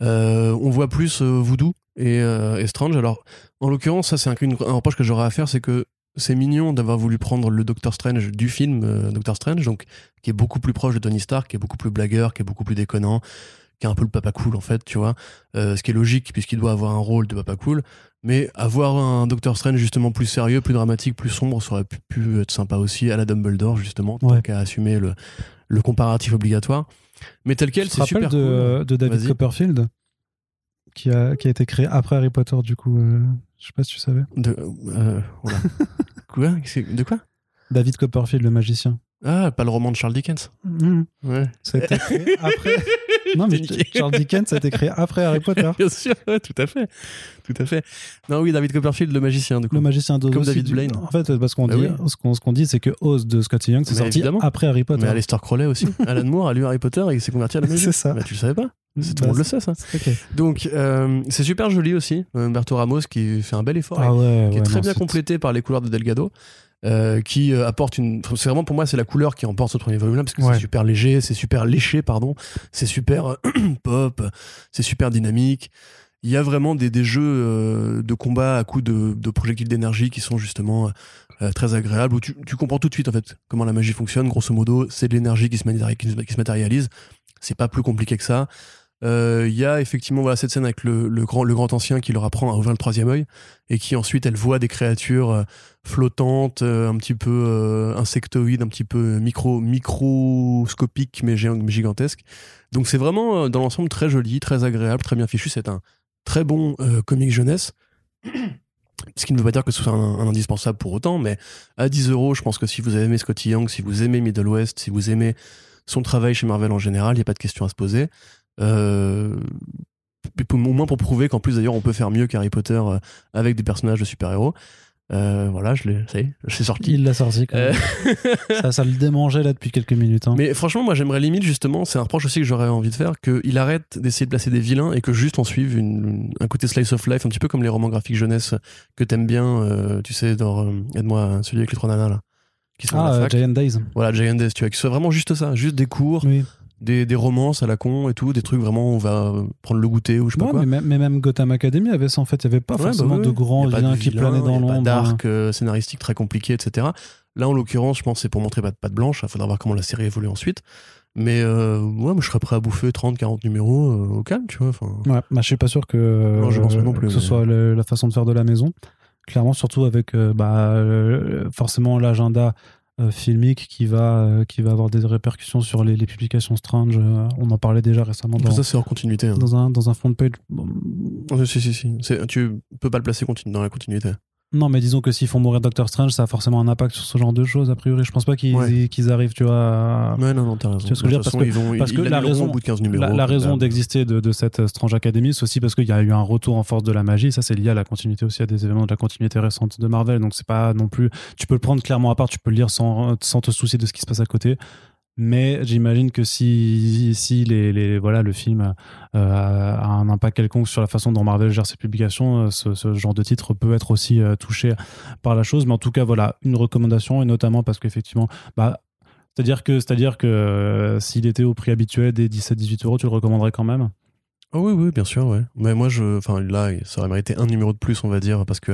Euh, on voit plus euh, Voodoo et, euh, et Strange. Alors, en l'occurrence, ça c'est un, une- un reproche que j'aurais à faire, c'est que c'est mignon d'avoir voulu prendre le Doctor Strange du film euh, Doctor Strange, donc qui est beaucoup plus proche de Tony Stark, qui est beaucoup plus blagueur, qui est beaucoup plus déconnant, qui est un peu le papa cool en fait, tu vois. Euh, ce qui est logique puisqu'il doit avoir un rôle de papa cool. Mais avoir un Doctor Strange justement plus sérieux, plus dramatique, plus sombre, ça aurait pu, pu être sympa aussi à la Dumbledore justement, tant Ouais. qu'à assumer le, le comparatif obligatoire. Mais tel quel, c'est super de, cool. de David. Copperfield qui a, qui a été créé après Harry Potter du coup. euh, je sais pas si tu savais. De, euh, quoi? De quoi? David Copperfield, le magicien. Ah, pas le roman de Charles Dickens. Ouais. Ça a été créé après. Non, mais. Charles Dickens a été créé après Harry Potter. Bien sûr, ouais, tout à fait. Tout à fait. Non, oui, David Copperfield, le magicien, du coup. Le magicien d'Oz. Comme David du- Blaine. En fait, parce qu'on Bah dit, oui. ce qu'on ce dit, c'est que Oz de Scotty Young, c'est sorti évidemment. après Harry Potter. Mais Aleister Crowley aussi. Alan Moore a lu Harry Potter et il s'est converti à la magie. C'est ça. Bah, tu le savais pas C'est- Tout Bah, le monde le sait, ça. Donc, euh, c'est super joli aussi. Euh, Humberto Ramos qui fait un bel effort. Ah ouais, qui est très non, bien complété par les couleurs de Delgado. Euh, qui euh, apporte une. C'est vraiment pour moi, c'est la couleur qui emporte ce premier volume-là, parce que Ouais. c'est super léger, c'est super léché, pardon, c'est super euh, pop, c'est super dynamique. Il y a vraiment des, des jeux euh, de combat à coups de, de projectiles d'énergie qui sont justement euh, très agréables, où tu, tu comprends tout de suite en fait comment la magie fonctionne. Grosso modo, c'est de l'énergie se- qui se matérialise. C'est pas plus compliqué que ça. Euh, Il y a effectivement voilà, cette scène avec le, grand, le grand ancien qui leur apprend à ouvrir le troisième œil et qui ensuite elle voit des créatures euh, flottantes, euh, un petit peu insectoïdes, un petit peu micro, microscopiques mais, gigantesques. Donc c'est vraiment dans l'ensemble très joli, très agréable, très bien fichu. C'est un très bon euh, comic jeunesse. Ce qui ne veut pas dire que ce soit un, indispensable pour autant, mais à 10 euros, je pense que si vous aimé Scotty Young, si vous aimez Middle West, si vous aimez son travail chez Marvel en général, il n'y a pas de question à se poser. Euh, au moins pour prouver qu'en plus d'ailleurs on peut faire mieux qu'Harry Potter euh, avec des personnages de super-héros. Euh, voilà, je l'ai, ça y est, je suis sorti. Il l'a sorti quand même. ça, ça le démangeait là depuis quelques minutes. hein. mais franchement, moi j'aimerais limite justement, c'est un reproche aussi que j'aurais envie de faire, qu'il arrête d'essayer de placer des vilains et que juste on suive une- un côté slice of life, un petit peu comme les romans graphiques jeunesse que t'aimes bien, euh, tu sais, dans, aide-moi, celui avec les trois nanas là, qui sont Ah. Giant Days. Voilà, Giant Days, tu vois, que ce soit vraiment juste ça, juste des cours, Oui. Des, des romances à la con et tout, des trucs vraiment on va prendre le goûter ou je sais pas quoi. mais, même- mais même Gotham Academy avait ça en fait. Il n'y avait pas Ouais, forcément bah ouais. de grands liens qui planaient dans l'ombre. d'arc euh, scénaristique très compliqué, etc. Là, en l'occurrence, je pense que c'est pour montrer pas de patte blanche. Il faudra voir comment la série évolue ensuite. Mais euh, ouais, moi, je serais prêt à bouffer 30, 40 numéros euh, au calme, tu vois. Enfin, Ouais, bah, je suis pas sûr que, Non, je pense pas non plus, que ce mais- soit le- la façon de faire de la maison. Clairement, surtout avec euh, bah, euh, forcément l'agenda euh, filmique qui va, euh, qui va avoir des répercussions sur les, les publications Strange. euh, on en parlait déjà récemment dans, ça, c'est hors continuité. hein. dans, un, dans un front page. Ouais, Si, si, si. Tu peux pas le placer continu- dans la continuité. Non, mais disons que s'ils font mourir Doctor Strange, ça a forcément un impact sur ce genre de choses, a priori. Je pense pas qu'ils Ouais. arrivent, tu vois, à- Ouais, non, non, t'as raison. Tu vois ce que je veux De dire? toute Parce façon, ils vont, parce que la raison- au bout de 15 numéros. La, raison d'hab. d'exister de, de cette euh, Strange Academy, c'est aussi parce qu'il y a eu un retour en force de la magie. Ça, c'est lié à la continuité aussi, à des événements de la continuité récente de Marvel. Donc, c'est pas non plus. Tu peux le prendre clairement à part, tu peux le lire sans, sans te soucier de ce qui se passe à côté. Mais j'imagine que si, si les, les- voilà, le film euh, a un impact quelconque sur la façon dont Marvel gère ses publications, euh, ce, genre de titre peut être aussi euh, touché par la chose. Mais en tout cas, voilà, une recommandation, et notamment parce qu'effectivement, bah, c'est-à-dire que, c'est-à-dire que euh, s'il était au prix habituel des 17-18 euros, tu le recommanderais quand même? Ah oui, oui, bien sûr, ouais. Mais moi, je, là, ça aurait mérité un numéro de plus, on va dire, parce que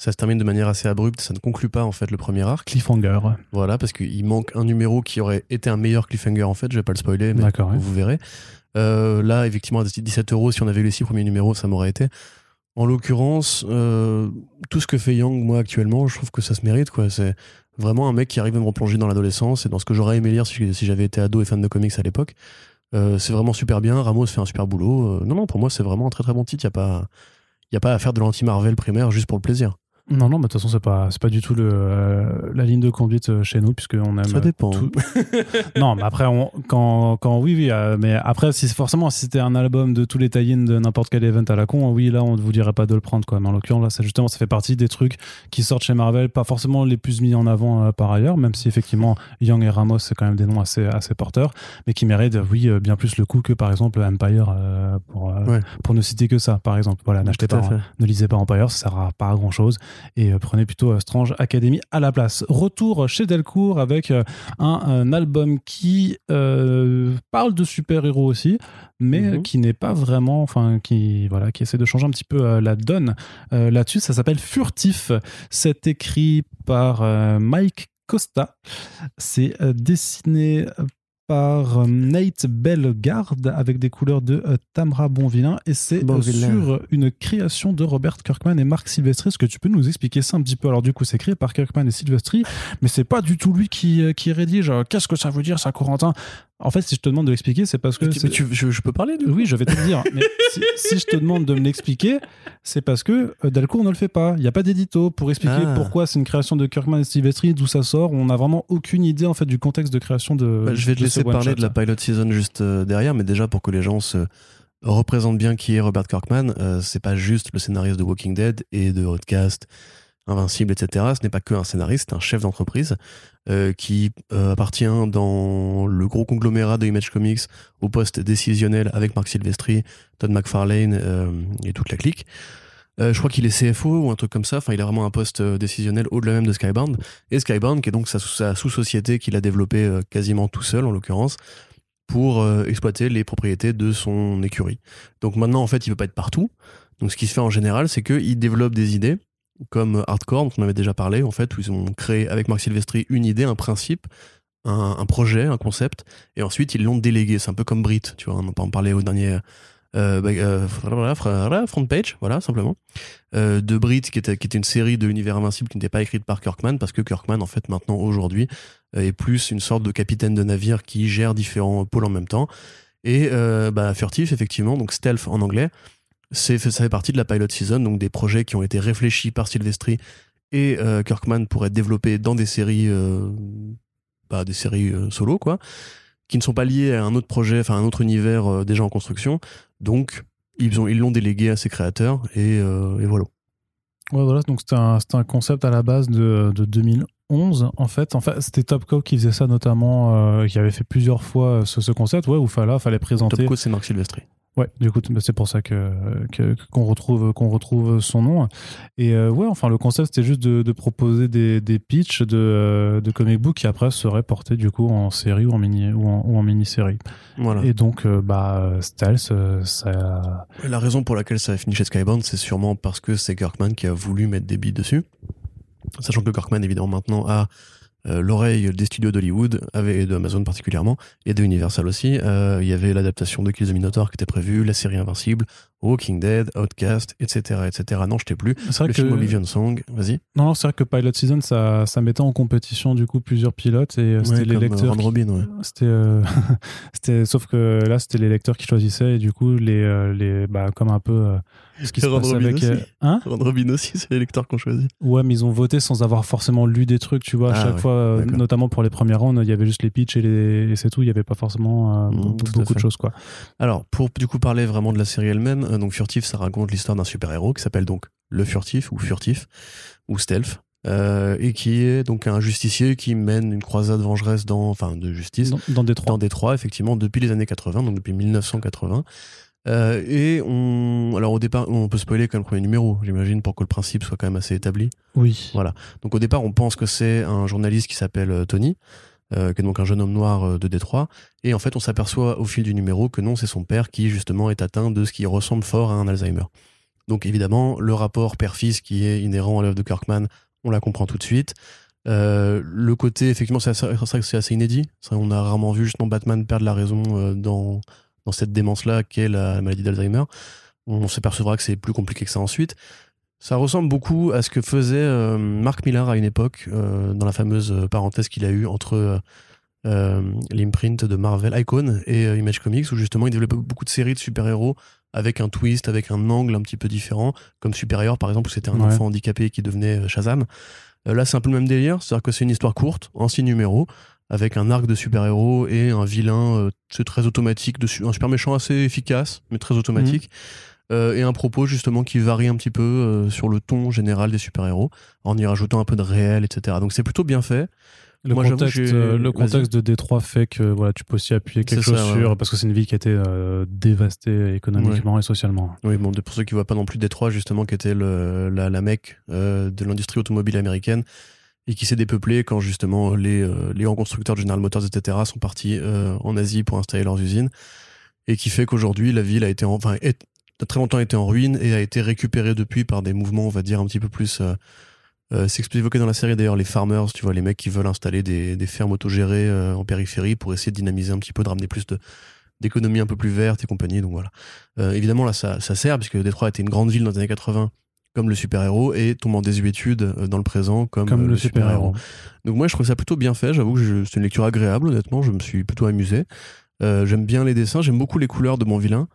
ça se termine de manière assez abrupte. Ça ne conclut pas, en fait, le premier arc. Cliffhanger. Voilà, parce qu'il manque un numéro qui aurait été un meilleur cliffhanger, en fait. Je vais pas le spoiler, mais ouais. vous verrez. Euh, là, effectivement, à 17 euros, si on avait eu les six premiers numéros, ça m'aurait été. En l'occurrence, euh, tout ce que fait Young, moi, actuellement, je trouve que ça se mérite, quoi. C'est vraiment un mec qui arrive à me replonger dans l'adolescence et dans ce que j'aurais aimé lire si, si j'avais été ado et fan de comics à l'époque. Euh, c'est vraiment super bien. Ramos fait un super boulot. Non, non, pour moi, c'est vraiment un très très bon titre. Il n'y a, pas- y a pas à faire de l'anti-Marvel primaire juste pour le plaisir. Non, non, de toute façon, c'est pas, c'est pas du tout le, euh, la ligne de conduite euh, chez nous, puisqu'on aime. Ça dépend. tout- non, mais après, on, quand, quand, oui, oui, euh, mais après, si forcément, si c'était un album de tous les tie-ins de n'importe quel event à la con, oui, là, on ne vous dirait pas de le prendre, quoi. Mais en l'occurrence, là, c'est justement, ça fait partie des trucs qui sortent chez Marvel, pas forcément les plus mis en avant euh, par ailleurs, même si effectivement, Young et Ramos, c'est quand même des noms assez, assez porteurs, mais qui méritent, oui, euh, bien plus le coup que par exemple Empire, euh, pour, Ouais. pour ne citer que ça, par exemple. Voilà, n'achetez pas, ne lisez pas Empire, ça sert à pas à grand chose et euh, prenez plutôt euh, Strange Academy à la place. Retour chez Delcourt avec euh, un, un album qui euh, parle de super-héros aussi, mais Mhm. qui n'est pas vraiment, enfin, qui, voilà, qui essaie de changer un petit peu euh, la donne euh, là-dessus. Ça s'appelle Furtif. C'est écrit par Mike Costa. C'est dessiné par euh, Nate Bellegarde avec des couleurs de euh, Tamra Bonvillain et c'est euh, sur une création de Robert Kirkman et Marc Silvestri. Est-ce que tu peux nous expliquer ça un petit peu? Alors du coup c'est créé par Kirkman et Silvestri mais c'est pas du tout lui qui, qui rédige. Qu'est-ce que ça veut dire ça Corentin? En fait si je te demande de l'expliquer c'est parce que... Mais tu- je, je peux parler coup oui, je vais te le dire. Mais si, si je te demande de me l'expliquer, c'est parce que euh, Delcourt ne le fait pas. Il n'y a pas d'édito pour expliquer Ah. pourquoi c'est une création de Kirkman et Silvestri, d'où ça sort. On n'a vraiment aucune idée en fait du contexte de création de. Bah, je vais te de laisser parler de la pilot season juste euh, derrière, mais déjà pour que les gens se représentent bien qui est Robert Kirkman, euh, c'est pas juste le scénariste de Walking Dead et de Hotcast, Invincible, etc. Ce n'est pas que un scénariste, un chef d'entreprise euh, qui euh, appartient dans le gros conglomérat de Image Comics au poste décisionnel avec Mark Silvestri, Todd McFarlane euh, et toute la clique. Je crois qu'il est CFO ou un truc comme ça. Enfin, il a vraiment un poste décisionnel au-delà même de Skybound. Et Skybound, qui est donc sa, sous-société qu'il a développée quasiment tout seul, en l'occurrence, pour exploiter les propriétés de son écurie. Donc maintenant, en fait, il peut pas être partout. Donc ce qui se fait en général, c'est qu'il développe des idées, comme Hardcore, dont on avait déjà parlé, en fait, où ils ont créé avec Mark Silvestri une idée, un principe, un, projet, un concept, et ensuite ils l'ont délégué. C'est un peu comme Brit, tu vois, on en parlait au dernier euh, bah, euh, front page, voilà, simplement. Euh, de Brit, qui était, une série de l'univers invincible qui n'était pas écrite par Kirkman, parce que Kirkman, en fait, maintenant, aujourd'hui, euh, est plus une sorte de capitaine de navire qui gère différents pôles en même temps. Et bah, Furtif, effectivement, donc Stealth en anglais, c'est, ça fait partie de la pilot season, donc des projets qui ont été réfléchis par Silvestri et euh, Kirkman pour être développés dans des séries, euh, bah, des séries euh, solo, quoi, qui ne sont pas liés à un autre projet, enfin un autre univers euh, déjà en construction. Donc, ils ont, ils l'ont délégué à ses créateurs et, et voilà. Ouais, voilà, donc c'était un, un concept à la base de, de 2011. En fait, en fait c'était Topco qui faisait ça notamment, qui avait fait plusieurs fois ce, ce concept, ouais, où fallait, fallait présenter. Topco, c'est Marc Silvestri. Ouais, du coup, c'est pour ça que qu'on retrouve qu'on retrouve son nom. Et euh, ouais, enfin, le concept c'était juste de, de proposer des, des pitchs de, euh, de comic book qui après seraient portés du coup en série ou en mini ou en, ou en mini-série. Voilà. Et donc, euh, bah, Stealth, euh, ça. La raison pour laquelle ça a fini chez Skybound, c'est sûrement parce que c'est Kirkman qui a voulu mettre des billes dessus. Sachant que Kirkman, évidemment, maintenant a euh, l'oreille des studios d'Hollywood, et de Amazon particulièrement, et de Universal aussi. Euh, Il y avait l'adaptation de Kill the Minotaur qui était prévue, la série Invincible, Walking Dead, Outcast, etc., etc. Non, je t'ai plus. C'est vrai Le que film Oblivion Song, vas-y. non, non, c'est vrai que Pilot Season, ça, ça mettait en compétition du coup plusieurs pilotes et euh, c'était Ouais, les lecteurs. Qui- Robin, ouais. C'était, sauf que là, c'était les lecteurs qui choisissaient et du coup, les, les, bah, comme un peu ce qui se passe Robin avec, aussi. euh, hein Ron Robin aussi, c'est les lecteurs qu'on choisit. Ouais, mais ils ont voté sans avoir forcément lu des trucs, tu vois. À Ah chaque ouais, fois, euh, notamment pour les premières rounds, il y avait juste les pitchs et, les, et c'est tout. Il n'y avait pas forcément euh, Mm, beaucoup, de choses, quoi. Alors, pour du coup parler vraiment de la série elle-même, euh, donc Furtif, ça raconte l'histoire d'un super-héros qui s'appelle donc le Furtif ou Furtif ou Stealth, euh, et qui est donc un justicier qui mène une croisade vengeresse dans, enfin, de justice Dans, dans Détroit. dans Détroit, effectivement, depuis les années 80, donc depuis 1980. Euh, et on, alors au départ, on peut spoiler quand même le premier numéro, j'imagine, pour que le principe soit quand même assez établi. Oui. Voilà. Donc au départ, on pense que c'est un journaliste qui s'appelle euh, Tony, euh, qui est donc un jeune homme noir de Détroit. Et en fait, on s'aperçoit au fil du numéro que non, c'est son père qui justement est atteint de ce qui ressemble fort à un Alzheimer. Donc évidemment, le rapport père-fils qui est inhérent à l'œuvre de Kirkman, on la comprend tout de suite. Euh, le côté, effectivement, c'est assez, c'est vrai que c'est assez inédit. Ça, on a rarement vu justement Batman perdre la raison dans, dans cette démence-là qu'est la maladie d'Alzheimer. On s'apercevra que c'est plus compliqué que ça ensuite. Ça ressemble beaucoup à ce que faisait euh, Mark Millar à une époque, euh, dans la fameuse parenthèse qu'il a eue entre euh, euh, l'imprint de Marvel Icon et Image Comics, où justement il développait beaucoup de séries de super-héros avec un twist, avec un angle un petit peu différent, comme Supérieur par exemple, où c'était un Ouais. enfant handicapé qui devenait Shazam. Là, c'est un peu le même délire, c'est-à-dire que c'est une histoire courte, en six numéros, avec un arc de super-héros et un vilain euh, c'est très automatique, de un super méchant assez efficace, mais très automatique. Euh, et un propos justement qui varie un petit peu euh, sur le ton général des super-héros, en y rajoutant un peu de réel, etc. Donc c'est plutôt bien fait. Le Moi, contexte, euh, le contexte de Détroit fait que voilà, tu peux aussi appuyer quelque chose ça, sur ouais. parce que c'est une ville qui a été euh, dévastée économiquement et socialement. Oui, bon, pour ceux qui voient pas non plus Détroit, justement, qui était le, la, la mecque euh, de l'industrie automobile américaine et qui s'est dépeuplée quand justement les, euh, grands constructeurs de General Motors, etc., sont partis euh, en Asie pour installer leurs usines et qui fait qu'aujourd'hui la ville a été, en- enfin, a très longtemps été en ruine et a été récupérée depuis par des mouvements, on va dire, un petit peu plus. Euh, euh, c'est évoqué dans la série d'ailleurs, les farmers, tu vois, les mecs qui veulent installer des, fermes autogérées euh, en périphérie pour essayer de dynamiser un petit peu, de ramener plus de d'économie un peu plus verte et compagnie. Donc voilà. Euh, évidemment, là, ça, ça sert, puisque Détroit était une grande ville dans les années 80, comme le super-héros, et tombe en désuétude euh, dans le présent, comme, Comme euh, le super-héros. Donc moi, je trouve ça plutôt bien fait. J'avoue que c'est une lecture agréable, honnêtement. Je me suis plutôt amusé. Euh, j'aime bien les dessins. J'aime beaucoup les couleurs de Bon Vilain.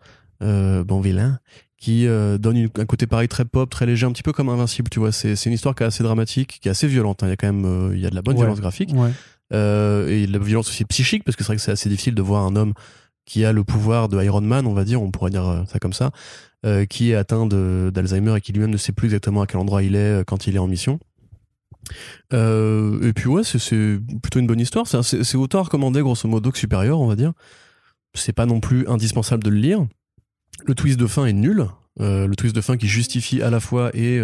Euh, bon Vilain qui euh, donne une- un côté pareil très pop, très léger, un petit peu comme Invincible, tu vois. C'est une histoire qui est assez dramatique, qui est assez violente. hein. Il y a quand même il y a de la bonne Ouais. violence graphique. Ouais. Et de la violence aussi psychique, parce que c'est vrai que c'est assez difficile de voir un homme qui a le pouvoir de Iron Man, on va dire, on pourrait dire ça comme ça, euh, qui est atteint d'Alzheimer et qui lui-même ne sait plus exactement à quel endroit il est euh, quand il est en mission. Euh, et puis ouais, c'est- plutôt une bonne histoire. C'est autant recommandé grosso modo que supérieur, on va dire. C'est pas non plus indispensable de le lire. Le twist de fin est nul. Le twist de fin qui justifie à la fois et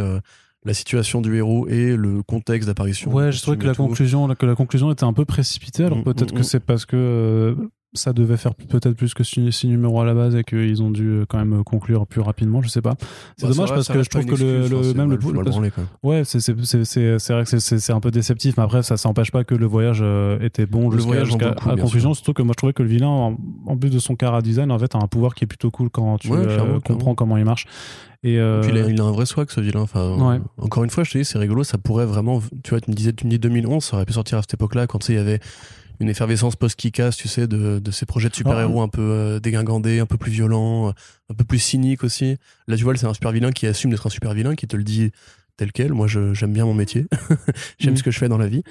la situation du héros et le contexte d'apparition. Ouais, je trouvais que la tout. conclusion, que la conclusion était un peu précipitée. Alors Mm, peut-être mm, que mm. c'est parce que euh, ça devait faire peut-être plus que six, six numéros à la base et qu'ils ont dû euh, quand même conclure plus rapidement. Je sais pas. C'est Bah, dommage vrai, parce que je trouve que le, excuse, le- même le, mal- parce- branlé, ouais, c'est vrai que c'est- un peu déceptif, mais après ça ça empêche pas que le voyage euh, était bon jusqu'à la bien conclusion. Surtout que moi je trouvais que le vilain, en, en plus de son cara design, en fait, a un pouvoir qui est plutôt cool quand tu Ouais, euh, clairement, comprends clairement. comment il marche. Et, euh, Puis il a, il a un vrai swag ce vilain. Enfin, Ouais. Encore une fois, je te dis, c'est rigolo. Ça pourrait vraiment. Tu vois, tu me disais, tu me dis 2011, ça aurait pu sortir à cette époque-là quand il y avait une effervescence post-Kikas, tu sais, de, de ces projets de super-héros un peu euh, dégingandés, un peu plus violents, euh, un peu plus cyniques aussi. Là, tu vois, c'est un super vilain qui assume d'être un super vilain, qui te le dit tel quel. Moi, je- j'aime bien mon métier. j'aime Mhm. ce que je fais dans la vie.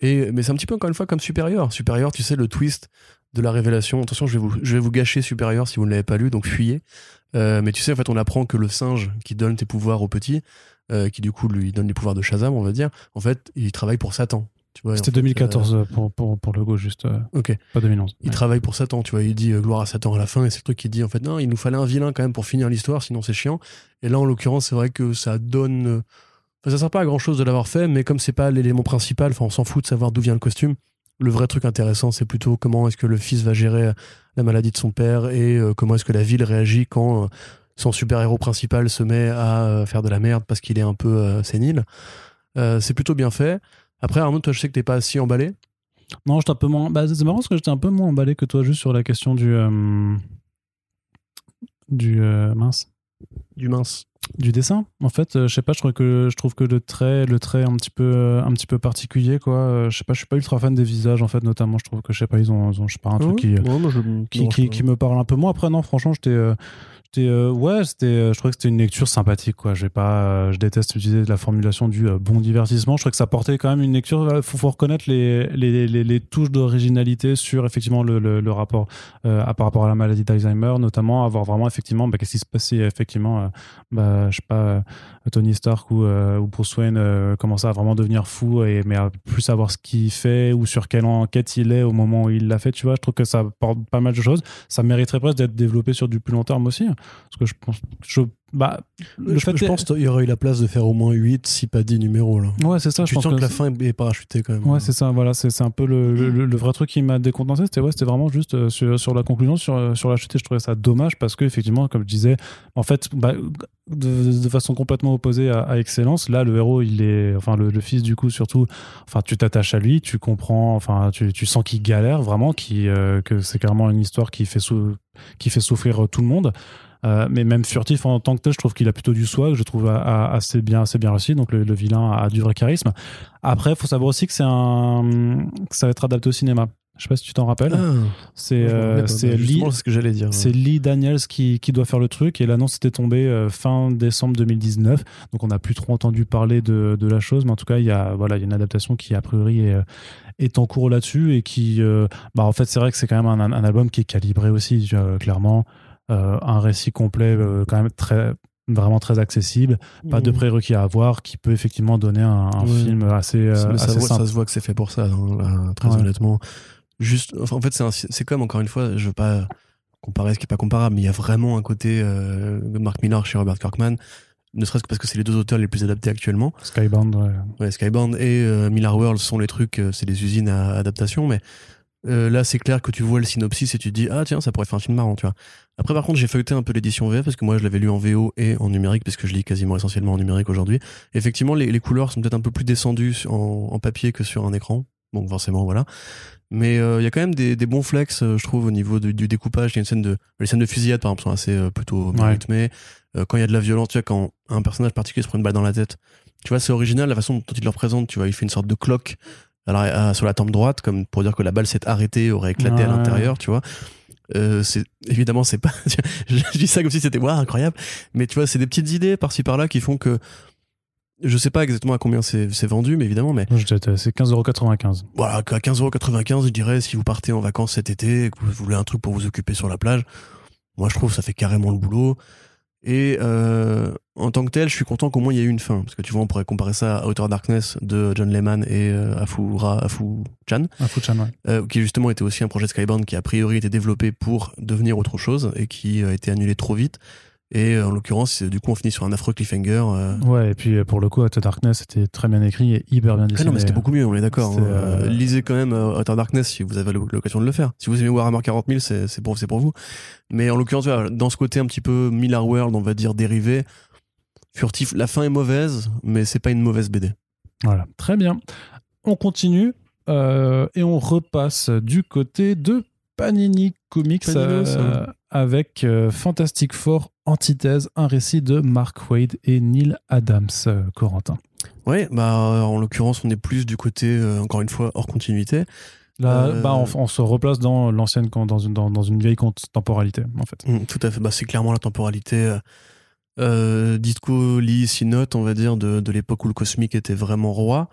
Et, mais c'est un petit peu, encore une fois, comme supérieur. Supérieur, tu sais, le twist de la révélation. Attention, je vais vous, je vais vous gâcher supérieur si vous ne l'avez pas lu, donc fuyez. Euh, mais tu sais, en fait, on apprend que le singe qui donne tes pouvoirs au petit, euh, qui du coup lui donne les pouvoirs de Shazam, on va dire, en fait, il travaille pour Satan. C'était fait, 2014 euh, pour, pour, pour le go, juste. euh, Ok. Pas 2011. Il Ouais. travaille pour Satan, tu vois. Il dit euh, gloire à Satan à la fin, et c'est le truc qu'il dit en fait, non, il nous fallait un vilain quand même pour finir l'histoire, sinon c'est chiant. Et là, en l'occurrence, c'est vrai que ça donne. euh, Enfin, ça sert pas à grand chose de l'avoir fait, mais comme c'est pas l'élément principal, enfin, on s'en fout de savoir d'où vient le costume. Le vrai truc intéressant, c'est plutôt comment est-ce que le fils va gérer la maladie de son père et euh, comment est-ce que la ville réagit quand son super-héros principal se met à faire de la merde parce qu'il est un peu sénile. C'est plutôt bien fait. Après, Arnaud, toi, je sais que t'es pas si emballé. Non, j'étais un peu moins. Bah, c'est marrant parce que j'étais un peu moins emballé que toi, juste sur la question du. euh, Du. euh, mince. Du mince. Du dessin. En fait, euh, je sais pas, je trouve que, je trouve que le trait, le trait un petit peu, un petit peu particulier, quoi. Je sais pas, je suis pas ultra fan des visages, en fait, notamment. Je trouve que, je sais pas, ils ont, ils ont je sais pas, un truc qui. Ouais, moi, je- qui, qui, qui me parle un peu moins. Après, non, franchement, j'étais. Euh, ouais, c'était, euh, je trouvais que c'était une lecture sympathique. Quoi. Je, vais pas, euh, je déteste utiliser la formulation du bon divertissement. Je trouvais que ça portait quand même une lecture. Faut, faut reconnaître les, les, les, touches d'originalité sur effectivement le, le, rapport à, par rapport à la maladie d'Alzheimer, notamment avoir vraiment effectivement bah, qu'est-ce qui se passe si effectivement, bah, je sais pas, Tony Stark ou, ou Bruce Wayne commençait à vraiment devenir fou, et, mais à plus savoir ce qu'il fait ou sur quelle enquête il est au moment où il l'a fait. Tu vois, je trouve que ça porte pas mal de choses ça mériterait presque d'être développé sur du plus long terme aussi. Parce que je pense. Je, bah, le je, fait je est- pense qu'il y aurait eu la place de faire au moins 8, si pas 10 numéros. Là. Ouais, c'est ça. tu je pense sens que, la fin est, parachutée quand même. Ouais, c'est ça. Voilà, c'est un peu le, le, le vrai truc qui m'a décontenancé. C'était ouais, vraiment juste euh, sur, sur la conclusion, sur, euh, sur la chute. Et je trouvais ça dommage parce que effectivement, comme je disais, en fait, bah, de, de façon complètement opposée à, à Excellence, là, le héros, il est, enfin, le, le fils du coup, surtout, enfin, tu t'attaches à lui, tu comprends, enfin, tu, tu sens qu'il galère vraiment, qui que c'est clairement une histoire qui fait sou- qui fait souffrir euh, tout le monde. Euh, mais même furtif en tant que tel, je trouve qu'il a plutôt du swag, je trouve assez bien, assez bien réussi. Donc le, le vilain a du vrai charisme. Après, il faut savoir aussi que c'est un, que ça va être adapté au cinéma. Je sais pas si tu t'en rappelles. Ah, c'est euh, Lee, justement, c'est ce que j'allais dire. c'est Lee Daniels qui, qui doit faire le truc et l'annonce était tombée euh, fin décembre 2019. Donc on n'a plus trop entendu parler de, de la chose, mais en tout cas il y a voilà il y a une adaptation qui a priori est, euh, est en cours là-dessus et qui euh, bah en fait c'est vrai que c'est quand même un, un album qui est calibré aussi euh, clairement un récit complet euh, quand même très vraiment très accessible, pas de Mmh. prérequis à avoir, qui peut effectivement donner un, film assez, euh, ça, voit- se voit que c'est fait pour ça, hein, là, très Ouais. honnêtement. Juste, enfin, en fait, c'est comme, encore une fois, je veux pas comparer ce qui est pas comparable, mais il y a vraiment un côté euh, Mark Millar chez Robert Kirkman, ne serait-ce que parce que c'est les deux auteurs les plus adaptés actuellement. Skybound, ouais. Ouais, Skybound et euh, Millar World sont les trucs, euh, c'est des usines à adaptation, mais euh, là, c'est clair que tu vois le synopsis et tu te dis, ah tiens, ça pourrait faire un film marrant, tu vois. Après, par contre, j'ai feuilleté un peu l'édition VF parce que moi, je l'avais lu en VO et en numérique, parce que je lis quasiment essentiellement en numérique aujourd'hui. Effectivement, les, les couleurs sont peut-être un peu plus descendues en, en papier que sur un écran. Donc, forcément, voilà. Mais euh, il y a quand même des, des bons flex, euh, je trouve, au niveau du, du découpage. Il y a une scène de, les scènes de fusillade, par exemple, sont assez euh, plutôt bien Ouais. rythmées. Euh, quand il y a de la violence, tu vois, quand un personnage particulier se prend une balle dans la tête, tu vois, c'est original la façon dont il le représente. Tu vois, il fait une sorte de cloque la- sur la tempe droite, comme pour dire que la balle s'est arrêtée, aurait éclaté à l'intérieur, tu vois. Euh, c'est évidemment c'est pas je, dis ça comme si c'était waouh incroyable mais tu vois c'est des petites idées par-ci par-là qui font que je sais pas exactement à combien c'est vendu mais évidemment mais C'est 15,95€. voilà à 15,95€ je dirais si vous partez en vacances cet été et que vous voulez un truc pour vous occuper sur la plage moi je trouve que ça fait carrément le boulot et euh, en tant que tel je suis content qu'au moins il y ait eu une fin parce que tu vois on pourrait comparer ça à Outer Darkness de John Lehman et euh, Afura Afu Chan Un Fuchan, ouais. euh, qui justement était aussi un projet Skybound qui a priori été développé pour devenir autre chose et qui a été annulé trop vite. Et euh, en l'occurrence, du coup, on finit sur un affreux cliffhanger. euh. Ouais, et puis euh, pour le coup, Outer Darkness, c'était très bien écrit et hyper bien Ah dessiné. non, mais c'était beaucoup mieux, on est d'accord. Hein. euh, Lisez quand même Outer Darkness si vous avez l'occasion de le faire. Si vous aimez Warhammer 40 000, c'est pour, vous. Mais en l'occurrence, voilà, dans ce côté un petit peu Miller World, on va dire dérivé, furtif, la fin est mauvaise, mais c'est pas une mauvaise BD. Voilà, très bien. On continue euh, et on repasse du côté de Panini Comics Panini, ça. euh, avec euh, Fantastic Four Antithèse, un récit de Mark Wade et Neil Adams, euh, Corentin. Ouais, bah en l'occurrence, on est plus du côté, euh, encore une fois, hors continuité. Là, Euh, bah, on, on se replace dans l'ancienne, dans une, dans, dans une vieille temporalité, en fait. Mm, tout à fait. Bah, c'est clairement la temporalité euh, euh, Ditko Lee on va dire, de, de l'époque où le cosmique était vraiment roi.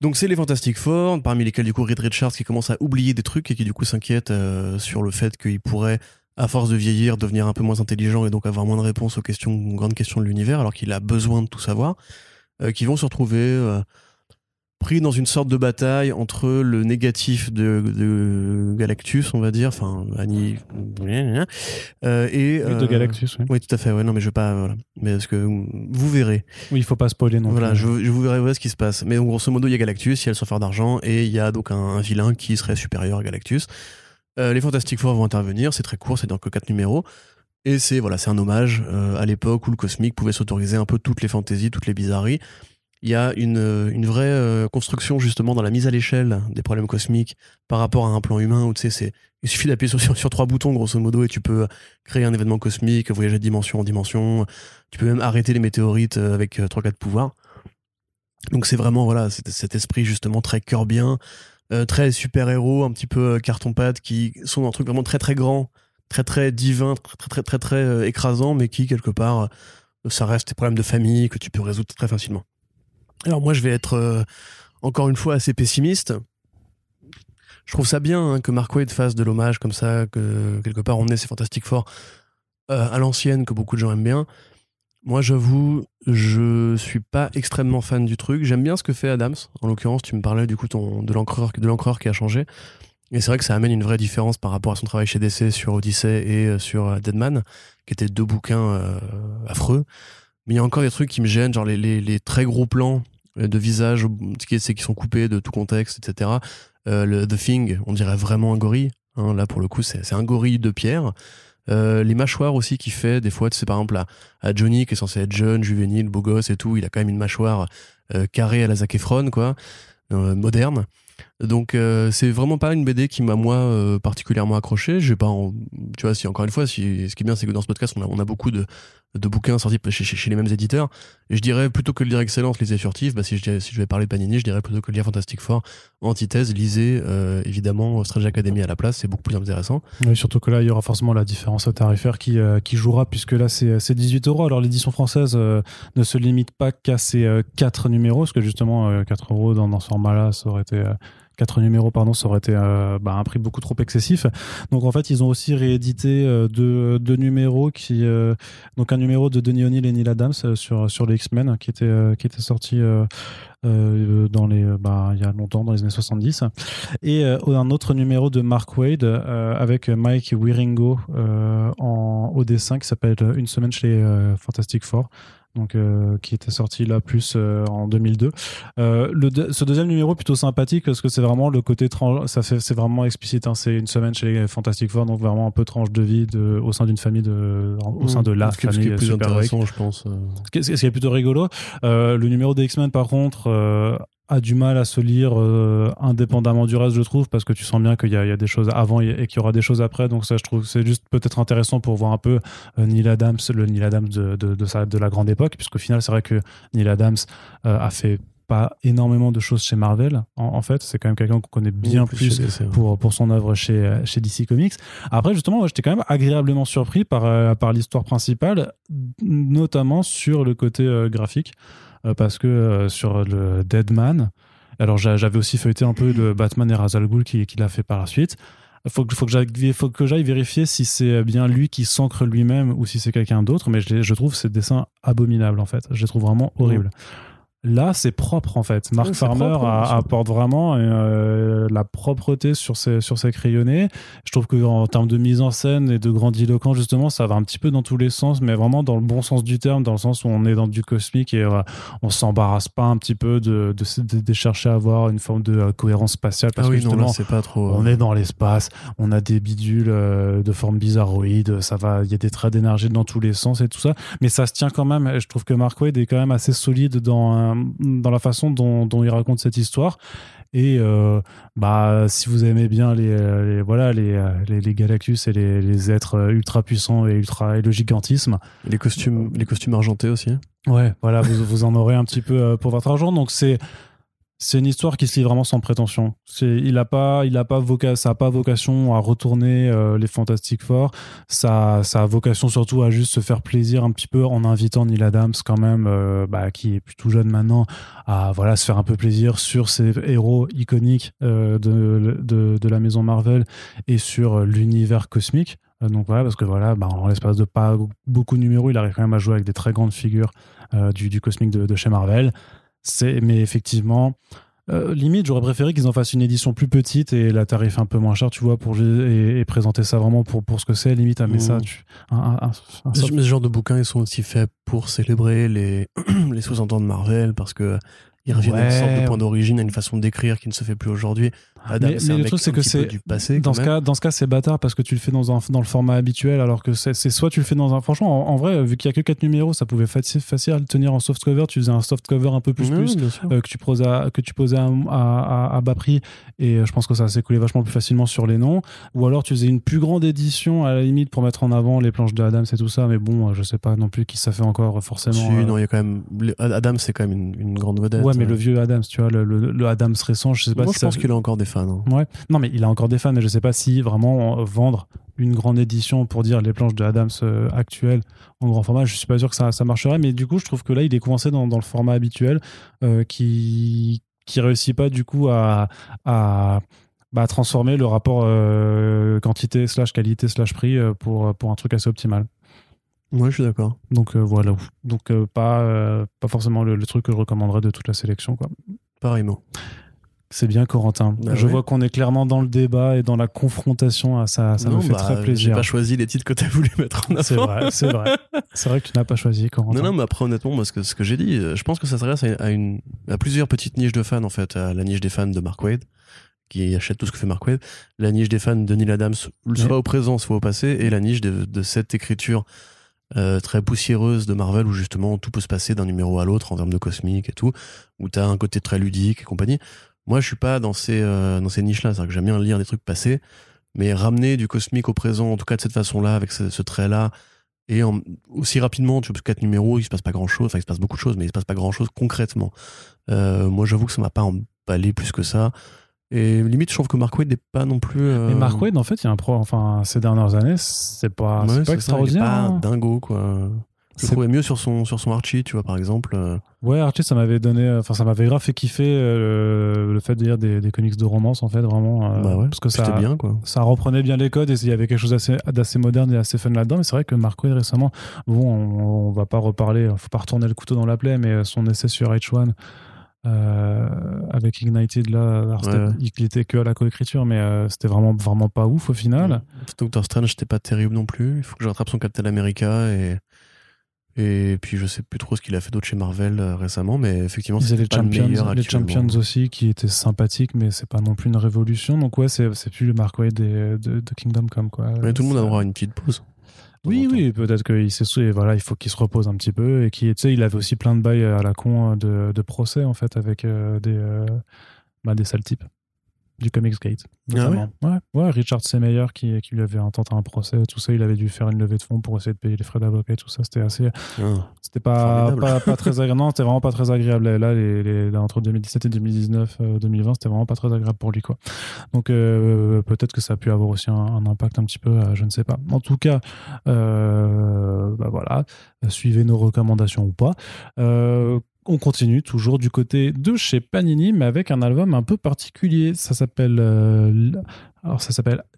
Donc c'est les Fantastic Four, parmi lesquels du coup Reed Richards qui commence à oublier des trucs et qui du coup s'inquiète euh, sur le fait qu'il pourrait, à force de vieillir, devenir un peu moins intelligent et donc avoir moins de réponses aux questions, aux grandes questions de l'univers, alors qu'il a besoin de tout savoir, euh, qui vont se retrouver euh, pris dans une sorte de bataille entre le négatif de, de Galactus, on va dire, enfin Annie euh, et de Galactus. Oui. oui. tout à fait. Ouais, non, mais je veux pas. Voilà. Mais parce que vous verrez. Oui, il faut pas spoiler non. Voilà, je, je, vous verrai ce qui se passe. Mais grosso modo, il y a Galactus, il y a le surfeur d'argent et il y a donc un, un, vilain qui serait supérieur à Galactus. Euh, les Fantastic Four vont intervenir. C'est très court, c'est donc que quatre numéros. Et c'est voilà, c'est un hommage euh, à l'époque où le cosmique pouvait s'autoriser un peu toutes les fantaisies, toutes les bizarreries il y a une, une vraie euh, construction justement dans la mise à l'échelle des problèmes cosmiques par rapport à un plan humain où il suffit d'appuyer sur, sur, trois boutons grosso modo et tu peux créer un événement cosmique voyager de dimension en dimension tu peux même arrêter les météorites euh, avec euh, trois quatre pouvoirs donc c'est vraiment voilà cet esprit justement très bien très super héros un petit peu carton pâte qui sont un truc vraiment très très grand très très divin très très très très, très écrasant mais qui quelque part ça reste des problèmes de famille que tu peux résoudre très facilement alors moi, je vais être euh, encore une fois assez pessimiste. Je trouve ça bien hein, que Mark Wade fasse de l'hommage comme ça, que quelque part on ait ces Fantastic Four euh, à l'ancienne que beaucoup de gens aiment bien. Moi, j'avoue, je suis pas extrêmement fan du truc. J'aime bien ce que fait Adams. En l'occurrence, tu me parlais du coup de l'encreur de l'encreur qui a changé. Et c'est vrai que ça amène une vraie différence par rapport à son travail chez DC sur Odyssey et euh, sur Deadman, qui étaient deux bouquins affreux. Mais il y a encore des trucs qui me gênent, genre les, très gros plans euh, de visage qui, qui sont coupés de tout contexte, etc. Euh, The Thing, on dirait vraiment un gorille. Hein, là, pour le coup, c'est un gorille de pierre. Euh, les mâchoires aussi qui fait des fois tu sais par exemple à, Johnny qui est censé être jeune juvénile beau gosse et tout il a quand même une mâchoire carrée à la Zac quoi moderne donc c'est vraiment pas une BD qui m'a moi particulièrement accroché j'ai pas tu vois si encore une fois si ce qui est bien c'est que dans ce podcast on a, on a beaucoup de de bouquins sortis chez, chez, les mêmes éditeurs. Et je dirais plutôt que de lire Excellence, lisez Furtif. Bah, si, je, si je vais parler de Panini, je dirais plutôt que de lire Fantastic Four. Antithèse, lisez euh, évidemment Strange Academy à la place, c'est beaucoup plus intéressant. Oui, surtout que là, il y aura forcément la différence tarifaire qui, euh, qui jouera, puisque là, c'est 18 euros. Alors, l'édition française euh, ne se limite pas qu'à ces 4 numéros, parce que justement, 4 euros dans, dans ce format-là, ça aurait été 4 numéros, pardon, ça aurait été euh, bah, un prix beaucoup trop excessif. Donc en fait, ils ont aussi réédité euh, deux, numéros qui, euh, donc un numéro de Denis O'Neill et Neil Adams sur sur les X-Men qui était qui était sorti dans les bah, il y a longtemps dans les années 70 et un autre numéro de Mark Wade avec Mike Wieringo en au dessin qui s'appelle Une semaine chez les Fantastic Four donc euh, qui était sorti là plus euh, en 2002. Euh, le ce deuxième numéro est plutôt sympathique parce que c'est vraiment le côté ça fait c'est vraiment explicite. Hein. c'est une semaine chez les Fantastic Four, donc vraiment un peu tranche de vie de, au sein d'une famille de au mmh. sein de la famille. Ce qui est plus intéressant, je pense. Ce qui est, plutôt rigolo. le numéro des X-Men, par contre a du mal à se lire euh, indépendamment du reste, je trouve, parce que tu sens bien qu'il y, y, a des choses avant et, qu'il y aura des choses après. Donc ça, je trouve, c'est juste peut-être intéressant pour voir un peu euh, Neil Adams, le Neil Adams de, de, de, de la grande époque, puisqu'au final, c'est vrai que Neil Adams euh, a fait pas énormément de choses chez Marvel en, fait. C'est quand même quelqu'un qu'on connaît bien plus, pour, pour son œuvre chez, chez DC Comics. Après justement j'étais quand même agréablement surpris par, par l'histoire principale notamment sur le côté graphique. euh, parce que euh, sur le Deadman, alors j'avais aussi feuilleté un peu de Batman et Razal Ghul qu'il qui a fait par la suite. Faut que, faut que j'aille vérifier si c'est bien lui qui s'ancre lui-même ou si c'est quelqu'un d'autre, mais je, je, trouve ces dessins abominables en fait. Je les trouve vraiment horribles. Là, c'est propre en fait. Mark Farmer apporte vraiment euh, la propreté sur ses, sur ses crayonnés. Je trouve qu'en termes de mise en scène et de grandiloquence, justement, ça va un petit peu dans tous les sens, mais vraiment dans le bon sens du terme, dans le sens où on est dans du cosmique et euh, on s'embarrasse pas un petit peu de, de, chercher à avoir une forme de euh, cohérence spatiale. Parce ah oui, que justement, c'est pas trop. On est dans l'espace, on a des bidules de forme bizarroïde, ça va, il y a des traits d'énergie dans tous les sens et tout ça, mais ça se tient quand même. Je trouve que Mark Wade est quand même assez solide dans un dans la façon dont, il raconte cette histoire. Et euh, bah, si vous aimez bien les, voilà les, les, Galactus et les, êtres ultra puissants et ultra et le gigantisme, les costumes les costumes argentés aussi. Ouais, voilà, vous, vous en aurez un petit peu euh, pour votre argent. Donc c'est c'est une histoire qui se lit vraiment sans prétention. il a pas, il a pas vocation, ça a pas vocation à retourner euh, les Fantastic Four. Ça, ça a vocation surtout à juste se faire plaisir un petit peu en invitant Neil Adams quand même, euh, bah, qui est plutôt jeune maintenant, à voilà se faire un peu plaisir sur ces héros iconiques euh, de, de, la maison Marvel et sur l'univers cosmique. donc voilà, parce que voilà, bah, l'espace de pas beaucoup de numéros, il arrive quand même à jouer avec des très grandes figures du, cosmique de chez Marvel mais effectivement, euh, limite, j'aurais préféré qu'ils en fassent une édition plus petite et la tarif un peu moins cher, tu vois, pour et, et présenter ça vraiment pour, pour ce que c'est. Limite, mais ça, Mmh. tu, un- un- un- un- Mais ce genre de bouquins, ils sont aussi faits pour célébrer les, les 60 ans de Marvel parce que ils reviennent à une sorte de point d'origine, à une façon d'écrire qui ne se fait plus aujourd'hui. Adam, mais, le truc, c'est que c'est du passé. dans ce même. cas, dans ce cas, c'est bâtard parce que tu le fais dans un dans le format habituel, alors que c'est soit tu le fais dans un. Franchement, en, en vrai, vu qu'il y a que 4 numéros, ça pouvait facile facile à le tenir en soft cover. Tu faisais un soft cover un peu plus plus. euh, que tu posais à, que tu posais à, à- à- à bas prix et euh, je pense que ça s'est coulé vachement plus facilement sur les noms ou alors tu faisais une plus grande édition à la limite pour mettre en avant les planches de Adams et tout ça mais bon euh, je sais pas non plus qui ça fait encore forcément euh, non, il y a quand même. le- Adam, c'est quand même une, une grande vedette. ouais mais le vieux Adams tu vois le, le- le Adams récent je sais pas Moi, si je pense qu'il a encore des fans. Hein. ouais non mais il a encore des fans mais je sais pas si vraiment euh, vendre une grande édition pour dire les planches de Adams euh, actuelles en grand format je suis pas sûr que ça, ça marcherait mais du coup je trouve que là il est coincé dans, dans le format habituel euh, qui qui réussit pas du coup à, à bah, transformer le rapport euh, quantité slash qualité slash prix pour, pour un truc assez optimal. Moi, je suis d'accord. Donc euh, voilà. Donc euh, pas, euh, pas forcément le, le truc que je recommanderais de toute la sélection. Quoi. Pareillement. C'est bien Corentin. Bah je ouais. vois qu'on est clairement dans le débat et dans la confrontation. Ça, ça Non, me fait bah, très J'ai plaisir. pas choisi les titres que tu as voulu mettre en avant. C'est vrai, c'est vrai. C'est vrai que tu n'as pas choisi Corentin. Non, non, mais après, honnêtement, moi, ce que, ce que j'ai dit, euh, je pense que ça s'adresse à, à une, à plusieurs petites niches de fans, en fait. À la niche des fans de Mark Wade, qui achètent tout ce que fait Mark Wade, la niche des fans de Neil Adams, soit Ouais. au présent, soit au passé, et la niche de, de cette écriture euh, très poussiéreuse de Marvel, où justement tout peut se passer d'un numéro à l'autre en termes de cosmique et tout, où t'as un côté très ludique et compagnie. Moi, je suis pas dans ces, euh, dans ces niches-là, c'est-à-dire que j'aime bien lire des trucs passés, mais ramener du cosmique au présent, en tout cas de cette façon-là, avec ce, ce trait-là, et en- aussi rapidement, tu vois, quatre numéros, il se passe pas grand-chose, enfin il se passe beaucoup de choses, mais il se passe pas grand-chose concrètement. Euh, moi, j'avoue que ça m'a pas emballé plus que ça. Et limite, je trouve que Mark Waid n'est pas non plus. euh, Mais Mark Wade, en fait, il y a un pro. Enfin, ces dernières années, c'est pas, ouais, c'est pas c'est ça, il est extraordinaire. pas dingo, quoi. Je trouvais mieux sur son, sur son Archie, tu vois, par exemple. euh, Ouais, Archie, ça m'avait donné, enfin, ça m'avait grave fait kiffer euh, le fait de lire des, des comics de romance, en fait, vraiment. euh, bah ouais, parce que ça, bien, quoi. ça reprenait bien les codes et il y avait quelque chose d'assez, moderne et assez fun là-dedans. Mais c'est vrai que Mark Wade récemment, bon, on, on va pas reparler, faut pas retourner le couteau dans la plaie, mais son essai sur H1 euh, avec Ignited là, alors c'était- Ouais. il était que à la coécriture, mais euh, c'était vraiment, vraiment pas ouf au final. Doctor Strange, c'était pas terrible non plus. Il faut que je rattrape son Captain America et. Et puis je sais plus trop ce qu'il a fait d'autre chez Marvel euh, récemment, mais effectivement c'était les pas le meilleur champions, les champions aussi qui étaient sympathiques, mais c'est pas non plus une révolution. Donc ouais, c'est, c'est plus le Mark Wade de, de Kingdom Come quoi. Mais tout le monde a Ça- droit à une petite pause. de Oui, oui, peut-être qu'il s'est voilà, il faut qu'il se repose un petit peu et qu'il, il avait aussi plein de bails à la con euh, de, de procès en fait avec euh, des, euh, bah, des sales types du Comics Gate. Ah notamment. ouais, ouais, Richard Semeyer qui, qui lui avait intenté un procès, tout ça, il avait dû faire une levée de fonds pour essayer de payer les frais d'avocat et tout ça. C'était assez. Ah. c'était pas, pas, pas très agréable. Non, c'était vraiment pas très agréable. Là, les, les- là, entre 2017 et 2019, euh, 2020, c'était vraiment pas très agréable pour lui, quoi. Donc, euh, peut-être que ça a pu avoir aussi un, un impact un petit peu, euh, je ne sais pas. En tout cas, euh, bah voilà, suivez nos recommandations ou pas. On continue toujours du côté de chez Panini, mais avec un album un peu particulier. Ça s'appelle, euh,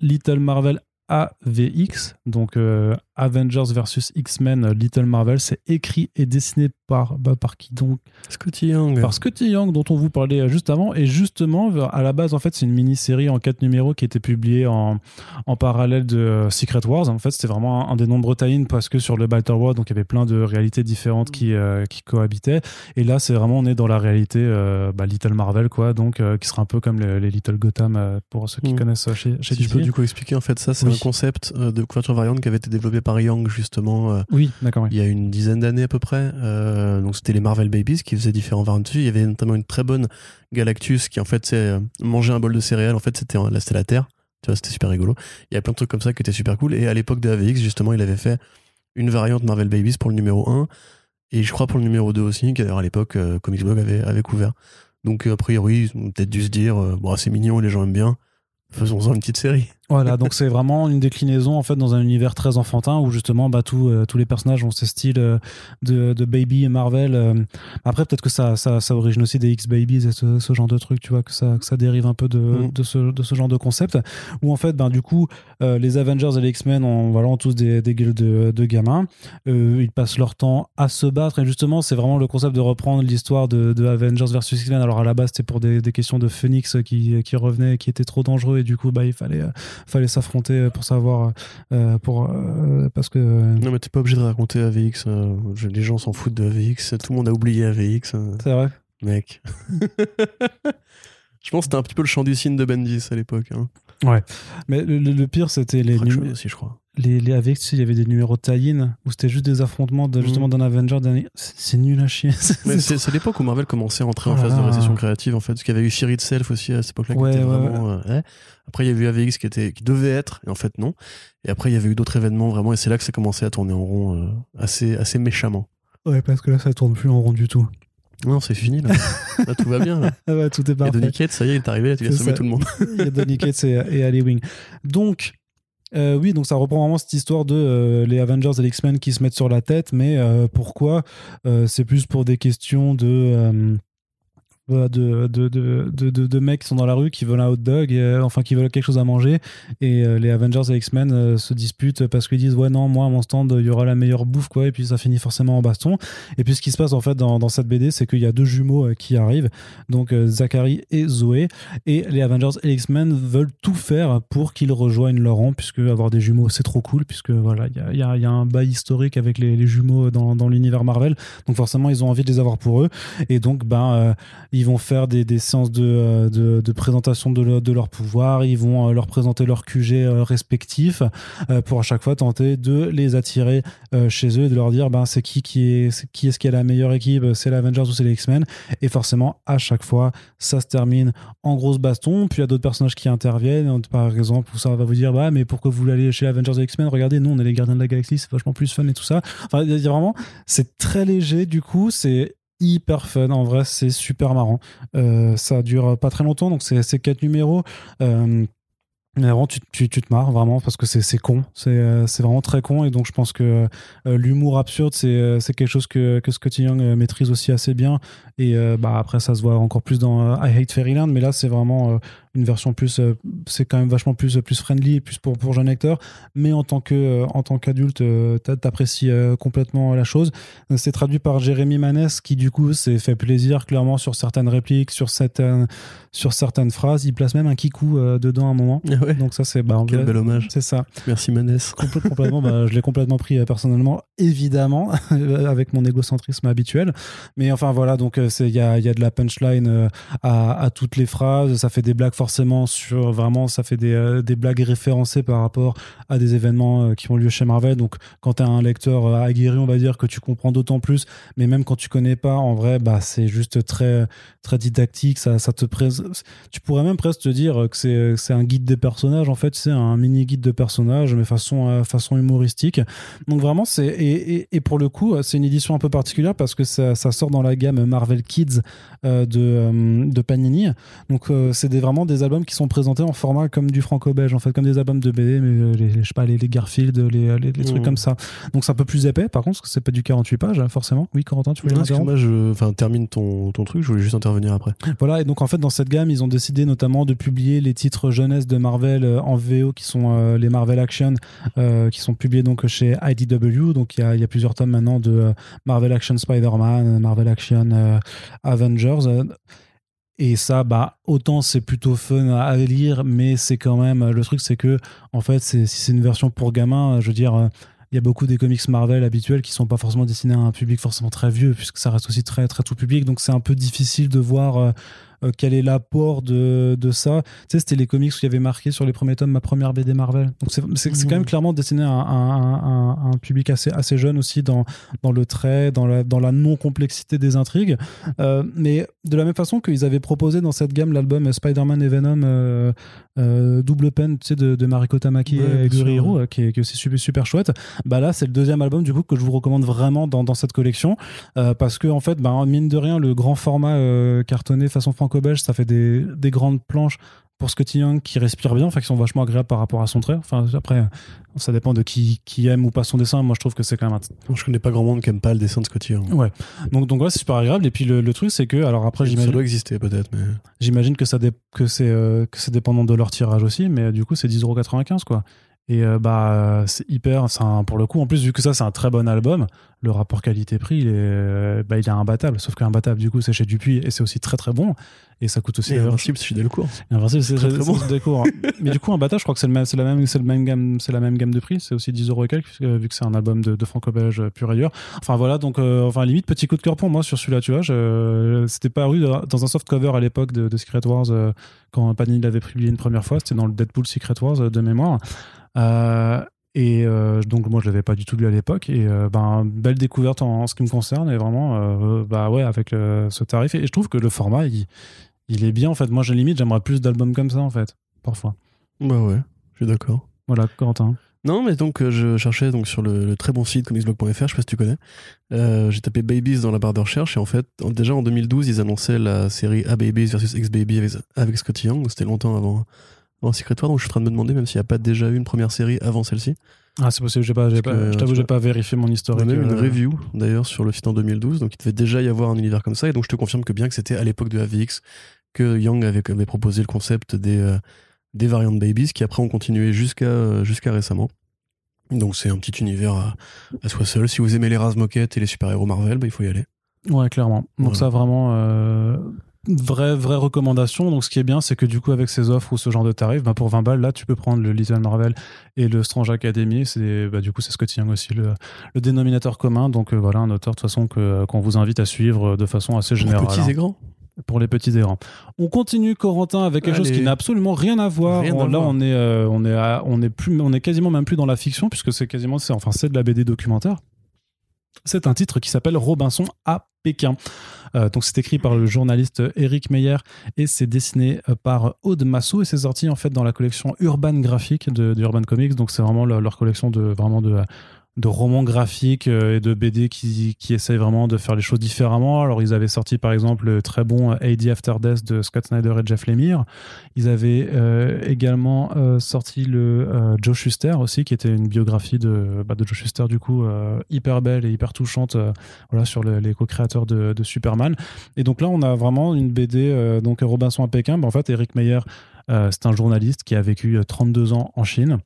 Little Marvel AVX, donc euh, Avengers versus X-Men euh, Little Marvel. C'est écrit et dessiné par, bah, par qui donc? Scotty Young. Par Scotty Young, dont on vous parlait euh, juste avant. Et justement, à la base, en fait, c'est une mini-série en quatre numéros qui était publiée en, en parallèle de Secret Wars. En fait, c'était vraiment un, un des nombreux tie parce que sur le Battle World, donc il y avait plein de réalités différentes qui, euh, qui cohabitaient. Et là, c'est vraiment, on est dans la réalité euh, bah, Little Marvel, quoi, donc qui sera un peu comme les, les Little Gotham pour ceux qui Mm. connaissent chez, chez Si je peux DC. du coup expliquer, en fait, ça, c'est Oui. Concept euh, de couverture variante qui avait été développé par Young, justement, euh, Oui, d'accord. oui. il y a une dizaine d'années à peu près. Euh, donc, c'était les Marvel Babies qui faisaient différents variantes dessus. Il y avait notamment une très bonne Galactus qui, en fait, c'est manger un bol de céréales. En fait, c'était là, c'était la Terre. Tu vois, c'était super rigolo. Il y a plein de trucs comme ça qui étaient super cool. Et à l'époque de AVX, justement, il avait fait une variante Marvel Babies pour le numéro 1. Et je crois pour le numéro 2 aussi, qui d'ailleurs à l'époque, euh, Comics Blog avait, avait couvert. Donc, a priori, ils ont peut-être dû se dire, euh, bon, c'est mignon, les gens aiment bien. Faisons-en une petite série. Voilà, donc c'est vraiment une déclinaison en fait dans un univers très enfantin où justement bah, tout, euh, tous les personnages ont ces styles euh, de, de Baby et Marvel. euh. Après, peut-être que ça, ça, ça origine aussi des X-Babies et ce, ce genre de trucs, tu vois, que ça, que ça dérive un peu de, Mm. de, ce, de ce genre de concept. Où en fait, ben, du coup, les Avengers et les X-Men ont, voilà, ont tous des, des gueules de, de gamins. Euh, ils passent leur temps à se battre et justement, c'est vraiment le concept de reprendre l'histoire de, de Avengers versus X-Men. Alors à la base, c'était pour des, des questions de Phoenix qui, qui revenaient, qui étaient trop dangereux et du coup, bah, il fallait. Euh, fallait s'affronter pour savoir euh, pour euh, parce que Non, mais t'es pas obligé de raconter AVX. euh, les gens s'en foutent de AVX. Tout le monde a oublié AVX. euh, c'est vrai mec. je pense que c'était un petit peu le chant du cygne de Bendis à l'époque. Hein. mais le, pire c'était les, aussi, je crois. Les, les avec tu sais, il y avait des numéros de tie-in où c'était juste des affrontements de, justement Mhm. d'un Avenger d'un- c'est nul à chier Mais c'est c'est l'époque où Marvel commençait à entrer en Oh phase de récession créative, en fait. Parce qu'il y avait eu Fear Itself aussi à cette époque-là, qui Ouais, était ouais, vraiment. euh, ouais. Après, il y avait eu AVX qui, était, qui devait être, et en fait, non. Et après, il y avait eu d'autres événements, vraiment, et c'est là que ça commençait à tourner en rond euh, assez, assez méchamment. ouais parce que là ça tourne plus en rond du tout Non, c'est fini, là. là, tout va bien, là. ah ouais tout est Et parfait Donny Cates, ça y est, il est arrivé, là, tu sauver ça. tout le monde. il y a Donny Cates et, et Ali Wing. Donc, euh, oui, donc ça reprend vraiment cette histoire de euh, les Avengers et les X-Men qui se mettent sur la tête, mais euh, pourquoi? C'est plus pour des questions de. Euh, de, de, mecs qui sont dans la rue qui veulent un hot dog, euh, enfin qui veulent quelque chose à manger, et euh, les Avengers et X-Men se disputent parce qu'ils disent ouais non moi à mon stand il y aura la meilleure bouffe quoi, et puis ça finit forcément en baston. Et puis ce qui se passe en fait dans, cette BD c'est qu'il y a deux jumeaux qui arrivent, donc Zachary et Zoé, et les Avengers et X-Men veulent tout faire pour qu'ils rejoignent leur rang, puisque avoir des jumeaux c'est trop cool, puisque voilà, il y a, un bail historique avec les, jumeaux dans, dans l'univers Marvel, donc forcément ils ont envie de les avoir pour eux, et donc ben euh, ils vont faire des, des séances de, euh, de, présentation de, de leur pouvoir, ils vont euh, leur présenter leur QG euh, respectifs euh, pour à chaque fois tenter de les attirer chez eux et de leur dire ben c'est qui qui est qui est-ce qui est la meilleure équipe, c'est les Avengers ou c'est les X-Men, et forcément à chaque fois ça se termine en grosse baston. Puis il y a d'autres personnages qui interviennent. Par exemple, où ça va vous dire bah mais pourquoi vous voulez aller chez Avengers et X-Men? Regardez, nous on est les gardiens de la galaxie, c'est vachement plus fun et tout ça. Enfin, il y a vraiment, c'est très léger du coup, c'est hyper fun. En vrai, c'est super marrant. Euh, ça dure pas très longtemps, donc c'est quatre numéros. Euh, mais vraiment, tu, tu, tu te marres vraiment parce que c'est con, c'est euh, c'est vraiment très con et donc je pense que euh, l'humour absurde c'est quelque chose que, que Scotty Young maîtrise aussi assez bien et bah après ça se voit encore plus dans I Hate Fairyland mais là c'est vraiment une version plus euh, c'est quand même vachement plus plus friendly plus pour pour jeunes lecteurs mais en tant que euh, en tant qu'adulte euh, t'a- t'apprécies complètement la chose. C'est traduit par Jérémy Manès qui du coup s'est fait plaisir clairement sur certaines répliques sur certaines sur certaines phrases. Il place même un kikou dedans à un moment. Ah ouais. donc ça c'est bah, Quel bel hommage. c'est ça. Merci Manès. Complè- complètement bah, je l'ai complètement pris personnellement évidemment avec mon égocentrisme habituel. Mais enfin voilà donc il y a, y a de la punchline à, à toutes les phrases. Ça fait des blagues forcément sur vraiment ça fait des, euh, des blagues référencées par rapport à des événements euh, qui ont lieu chez Marvel. Donc quand tu as un lecteur euh, aguerri on va dire que tu comprends d'autant plus. Mais même quand tu connais pas en vrai bah c'est juste très très didactique. Ça, ça te pré- tu pourrais même presque te dire que c'est c'est un guide des personnages en fait. C'est un mini guide de personnages mais façon façon humoristique. Donc vraiment c'est et, et, pour le coup c'est une édition un peu particulière parce que ça, sort dans la gamme Marvel Kids de de Panini. Donc euh, c'est des, vraiment des albums qui sont présentés en format comme du franco-belge en fait comme des albums de BD mais euh, les, les- je sais pas les, les Garfield les, les, les trucs Mhm. comme ça donc c'est un peu plus épais par contre parce que c'est pas du 48 pages forcément oui Corentin tu voulais Non, m'interrompre excuse-moi, je enfin, termine ton, ton truc, je voulais juste intervenir après. Voilà, et donc en fait, dans cette gamme, ils ont décidé notamment de publier les titres jeunesse de Marvel euh, en VO, qui sont euh, les Marvel Action, euh, qui sont publiés donc chez IDW. Donc il y a, y a plusieurs tomes maintenant de euh, Marvel Action Spider-Man, Marvel Action euh, Avengers. Euh, et ça, bah, autant c'est plutôt fun à lire, mais c'est quand même. Le truc, c'est que, en fait, si c'est une version pour gamins, euh, je veux dire. euh, il y a beaucoup des comics Marvel habituels qui sont pas forcément destinés à un public forcément très vieux, puisque ça reste aussi très, très tout public. Donc c'est un peu difficile de voir euh, quel est l'apport de, de ça. Tu sais, c'était les comics où il y avait marqué sur les premiers tomes ma première BD Marvel. Donc c'est c'est quand même clairement destiné à, un- public assez, assez jeune aussi dans, dans le trait, dans la, dans la non-complexité des intrigues. Euh, mais de la même façon qu'ils avaient proposé dans cette gamme l'album Spider-Man et Venom euh, euh, double peine tu sais, de, de Mariko Tamaki Ouais, et Gurihiro, ouais. qui est, qui est aussi super, super chouette. Bah là, c'est le deuxième album du coup que je vous recommande vraiment dans, dans cette collection parce que en fait, bah, mine de rien, le grand format cartonné façon franco-belge, ça fait des, des grandes planches pour Scotty Young qui respire bien, enfin qui sont vachement agréables par rapport à son trait. Enfin après, ça dépend de qui, qui aime ou pas son dessin. Moi je trouve que c'est quand même. Un... Je connais pas grand monde qui aime pas le dessin de Scotty Young. Ouais. Donc donc ouais, c'est super agréable. Et puis le, le truc c'est que alors après j'imagine. Ça doit exister peut-être, mais. J'imagine que ça que c'est euh, que c'est dépendant de leur tirage aussi, mais du coup c'est 10,95€ quoi. Et euh, bah c'est hyper, un, pour le coup, en plus vu que ça c'est un très bon album, le rapport qualité-prix il est, euh, bah, il est imbattable. Sauf qu'imbattable du coup c'est chez Dupuis et c'est aussi très très bon et ça coûte aussi. Et invincible c'est Delcourt. Invincible c'est chez bon. Delcourt. Mais du coup imbattable je crois que c'est la même, c'est le même gamme, c'est la même gamme de prix. C'est aussi 10 euros et quelques vu que c'est un album de, franco-belge pur ailleurs. Enfin voilà donc enfin limite petit coup de cœur pour moi sur celui-là tu vois. c'était paru dans un soft cover à l'époque de, de Secret Wars quand Panini l'avait publié une première fois. C'était dans le Deadpool Secret Wars de mémoire. Euh, et euh, donc moi je l'avais pas du tout lu à l'époque. Et euh, ben belle découverte en, ce qui me concerne. Et vraiment bah ouais avec ce tarif. Et, je trouve que le format il, il, est bien en fait. Moi j'ai limite j'aimerais plus d'albums comme ça en fait parfois. Bah ouais je suis d'accord. Voilà Quentin. Non mais donc je cherchais donc sur le, très bon site comicsblog.fr je sais pas si tu connais. J'ai tapé Babies dans la barre de recherche. Et en fait déjà en 2012 ils annonçaient la série A Babies versus X Baby avec, avec Scotty Young. C'était longtemps avant en Secret War, donc je suis en train de me demander même s'il n'y a pas déjà eu une première série avant celle-ci. Ah, c'est possible, pas, pas, je t'avoue, j'ai pas vérifié mon historique. Il y a même une euh, review d'ailleurs sur le site en 2012, donc il devait déjà y avoir un univers comme ça, et donc je te confirme que bien que c'était à l'époque de AVX que Young avait, avait proposé le concept des, euh, des variantes babies qui après ont continué jusqu'à jusqu'à récemment. Donc c'est un petit univers à, soi seul. Si vous aimez les Razmoket et les super-héros Marvel, bah, il faut y aller. Ouais, clairement. Donc ça vraiment. Euh, vraie vraie recommandation. Donc ce qui est bien c'est que du coup avec ces offres ou ce genre de tarifs bah, pour 20 balles là tu peux prendre le Little Marvel et le Strange Academy. C'est bah, du coup c'est Scott Young aussi le, le dénominateur commun. Donc euh, voilà un auteur de toute façon que qu'on vous invite à suivre de façon assez générale pour les petits et grands pour les petits et grands on continue Corentin avec quelque chose qui n'a absolument rien à voir. Là on est euh, on est on est plus on est quasiment même plus dans la fiction puisque c'est quasiment c'est enfin c'est de la BD documentaire. C'est un titre qui s'appelle Robinson à Pékin. Euh, donc c'est écrit par le journaliste Eric Meyer et c'est dessiné euh, par Aude Massou et c'est sorti en fait dans la collection Urban Graphique de, Urban Comics. Donc c'est vraiment leur, leur collection de vraiment de de romans graphiques euh, et de BD qui, qui essayent vraiment de faire les choses différemment. Alors, ils avaient sorti par exemple le très bon AD After Death de Scott Snyder et Jeff Lemire. Ils avaient euh, également euh, sorti le Joe Schuster aussi, qui était une biographie de, bah, de Joe Schuster, du coup, hyper belle et hyper touchante voilà, sur les co-créateurs de, Superman. Et donc là, on a vraiment une BD, donc Robinson à Pékin. Ben, en fait, Eric Meyer, c'est un journaliste qui a vécu 32 ans en Chine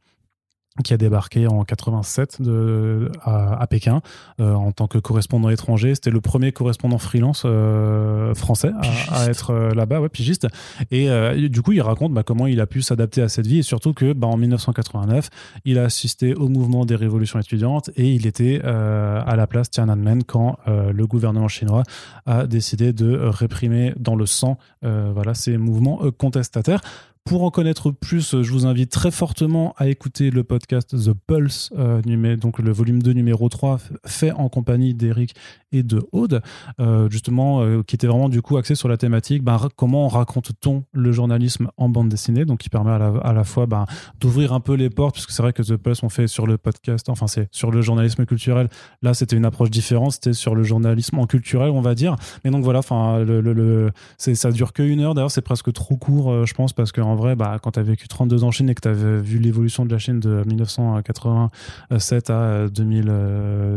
qui a débarqué en 87 de, à, Pékin euh, en tant que correspondant étranger. C'était le premier correspondant freelance euh, français à, être euh, là-bas, ouais, pigiste. Et du coup, il raconte bah, comment il a pu s'adapter à cette vie et surtout que bah, en 1989, il a assisté au mouvement des révolutions étudiantes et il était à la place Tiananmen quand le gouvernement chinois a décidé de réprimer dans le sang voilà, ces mouvements contestataires. Pour en connaître plus, je vous invite très fortement à écouter le podcast The Pulse, euh, donc le volume 2 numéro 3, fait en compagnie d'Eric et de Aude, euh, justement, euh, qui était vraiment du coup axé sur la thématique ben, comment raconte-t-on le journalisme en bande dessinée, donc qui permet à la, fois ben, d'ouvrir un peu les portes, puisque c'est vrai que The Pulse, on fait sur le podcast, enfin c'est sur le journalisme culturel, là c'était une approche différente, c'était sur le journalisme en culturel, on va dire. Mais donc voilà, enfin, le, ça dure que une heure, d'ailleurs c'est presque trop court, je pense, parce qu'en en vrai, bah, quand tu as vécu 32 ans en Chine et que tu as vu l'évolution de la Chine de 1987 à 2000,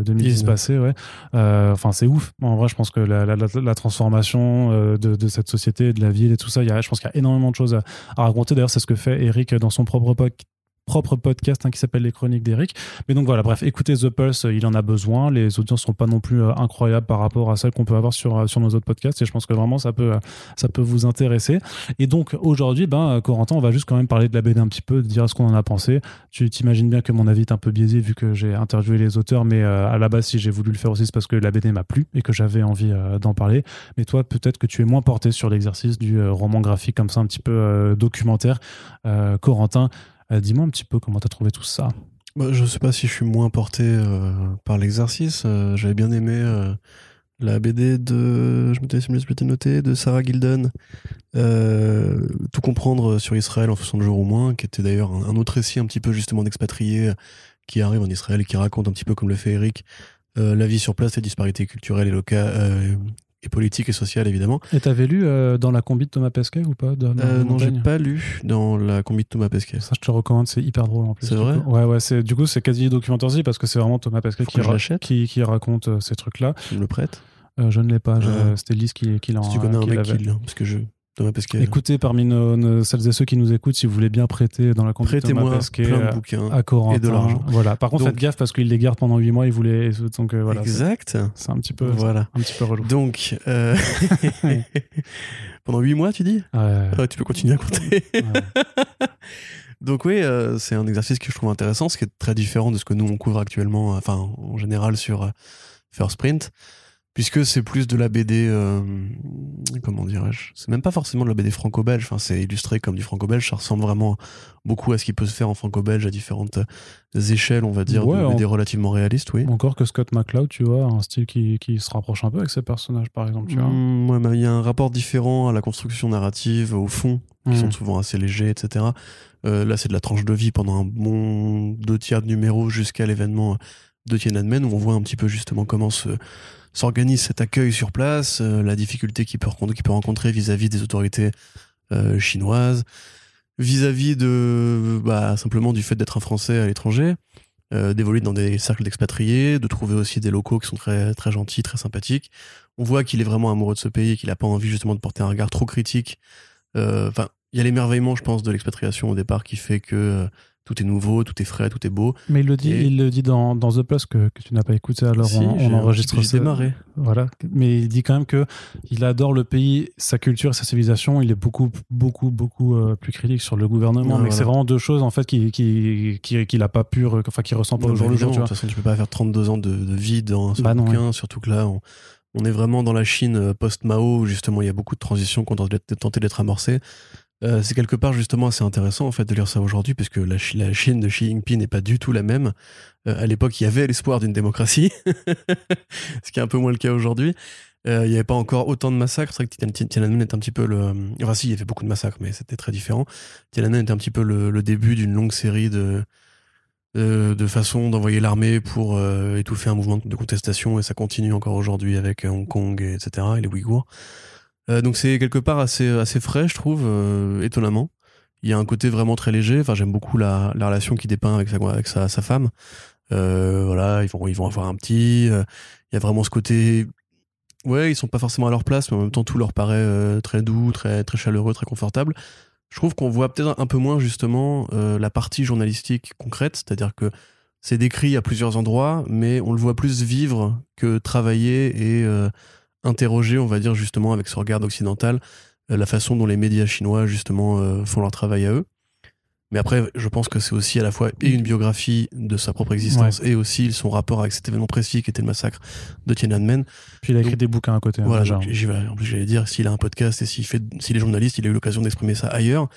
2010 passé, ouais, euh, enfin, c'est ouf. En vrai, je pense que la, la, transformation euh, de, de, cette société, de la ville et tout ça, y a, je pense qu'il y a énormément de choses à, à raconter. D'ailleurs, c'est ce que fait Eric dans son propre propre podcast hein, qui s'appelle Les Chroniques d'Eric. Mais donc voilà, bref, écoutez The Pulse, il en a besoin. Les audiences sont pas non plus euh, incroyables par rapport à celles qu'on peut avoir sur, euh, sur nos autres podcasts et je pense que vraiment ça peut, euh, ça peut vous intéresser. Et donc aujourd'hui, ben, Corentin, on va juste quand même parler de la BD un petit peu, dire ce qu'on en a pensé. Tu t'imagines bien que mon avis est un peu biaisé vu que j'ai interviewé les auteurs, mais à la base, si j'ai voulu le faire aussi, c'est parce que la BD m'a plu et que j'avais envie d'en parler. Mais toi, peut-être que tu es moins porté sur l'exercice du roman graphique comme ça, un petit peu documentaire. Corentin, euh, dis-moi un petit peu comment tu as trouvé tout ça. Bah, je sais pas si je suis moins porté euh, par l'exercice. Euh, j'avais bien aimé la BD de, je m'étais noté, de Sarah Gilden, Tout comprendre sur Israël en 60 jours ou moins, qui était d'ailleurs un, autre récit un petit peu justement d'expatriés qui arrivent en Israël et qui raconte un petit peu comme le fait Eric, la vie sur place, les disparités culturelles et locales, et politique et sociale évidemment. Et t'avais lu euh, dans la combi de Thomas Pesquet ou pas de, Euh, non, j'ai pas lu dans la combi de Thomas Pesquet. Ça, je te recommande, c'est hyper drôle en plus. C'est vrai coup. Ouais, ouais, c'est, du coup, c'est quasi documentaire aussi parce que c'est vraiment Thomas Pesquet qui, ra- raconte euh, ces trucs-là. Tu me le prêtes? Euh, je ne l'ai pas, c'était Lise qui, qui l'a Si tu connais un mec qui l'a, parce que je Thomas Pesquet. Écoutez, parmi nos, nos- celles et ceux qui nous écoutent, si vous voulez bien prêter dans la Thomas Prêtez-moi plein de euh, bouquins. à Corentin. et de l'argent. Voilà. Par contre, Donc- faites gaffe parce qu'il les garde pendant 8 mois, il voulait. Donc euh, voilà. exact. C'est un petit peu, Voilà. un petit peu relou. Donc, euh, pendant huit mois, tu dis? Ouais, Ah, Tu peux continuer à compter. ouais. Donc oui, euh, c'est un exercice que je trouve intéressant, ce qui est très différent de ce que nous on couvre actuellement, enfin en général sur First Print, puisque c'est plus de la BD, euh, comment dirais-je C'est même pas forcément de la BD franco-belge, enfin c'est illustré comme du franco-belge, ça ressemble vraiment beaucoup à ce qui peut se faire en franco-belge à différentes euh, échelles, on va dire, Ouais, de BD relativement réalistes, oui. Encore que Scott McCloud, tu vois, un style qui, qui se rapproche un peu avec ses personnages, par exemple, tu vois. Mm, ouais, mais il y a un rapport différent à la construction narrative, au fond, qui Mm. sont souvent assez légers, etc. Euh, là, c'est de la tranche de vie pendant un bon deux tiers de numéro jusqu'à l'événement de Tiananmen, où on voit un petit peu justement comment se, s'organise cet accueil sur place, euh, la difficulté qu'il peut, rencontrer- vis-à-vis des autorités euh, chinoises, vis-à-vis de bah, simplement du fait d'être un Français à l'étranger, euh, d'évoluer dans des cercles d'expatriés, de trouver aussi des locaux qui sont très, très gentils, très sympathiques. On voit qu'il est vraiment amoureux de ce pays, qu'il n'a pas envie justement de porter un regard trop critique. Enfin, il y a l'émerveillement, je pense, de l'expatriation au départ qui fait que tout est nouveau, tout est frais, tout est beau. Mais il le dit, Et- il le dit dans, dans The Plus que, que tu n'as pas écouté, alors Si, on, enregistre ça. démarré. Voilà. Mais il dit quand même que il adore le pays, sa culture, sa civilisation. Il est beaucoup, beaucoup, beaucoup euh, plus critique sur le gouvernement. Mais c'est vraiment deux choses en fait qui, qui, qui, qu'il a pas pu, re- enfin, qui ressent pas au jour le jour. évidemment, Tu de toute façon, tu peux pas faire 32 ans de, de vie dans un seul Bah non, bouquin, surtout que là, on, on est vraiment dans la Chine euh, post-Mao, où justement, il y a beaucoup de transitions qui ont tenté d'être amorcées. Euh, c'est quelque part justement assez intéressant en fait de lire ça aujourd'hui, la, Chi- la Chine de Xi Jinping n'est pas du tout la même. Euh, à l'époque, il y avait l'espoir d'une démocratie, ce qui est un peu moins le cas aujourd'hui. Euh, il n'y avait pas encore autant de massacres. C'est vrai que Tian- Tian- Tiananmen est un petit peu le. Enfin, si, il y avait beaucoup de massacres, mais c'était très différent. Tiananmen était un petit peu le, début d'une longue série de, de, façons d'envoyer l'armée pour euh, étouffer un mouvement de contestation, et ça continue encore aujourd'hui avec euh, Hong Kong, et etc., et les Ouïghours. Euh, donc c'est quelque part assez, assez frais, je trouve, euh, étonnamment. Il y a un côté vraiment très léger. Enfin, j'aime beaucoup la, la relation qu'il dépeint avec sa, avec sa, sa femme. Euh, voilà, ils vont, ils vont avoir un petit. Il y a vraiment ce côté. Ouais, ils sont pas forcément à leur place, mais en même temps, tout leur paraît très doux, très, très chaleureux, très confortable. Je trouve qu'on voit peut-être un peu moins, justement, la partie journalistique concrète, c'est-à-dire que c'est décrit à plusieurs endroits, mais on le voit plus vivre que travailler et interroger, on va dire, justement, avec ce regard occidental, euh, la façon dont les médias chinois, justement, euh, font leur travail à eux. Mais après, je pense que c'est aussi à la fois et une biographie de sa propre existence et aussi son rapport avec cet événement précis qui était le massacre de Tiananmen. Puis il a écrit Donc, des bouquins à côté. hein, Voilà, j'allais dire, s'il a un podcast et s'il fait, s'il est journaliste, il a eu l'occasion d'exprimer ça ailleurs.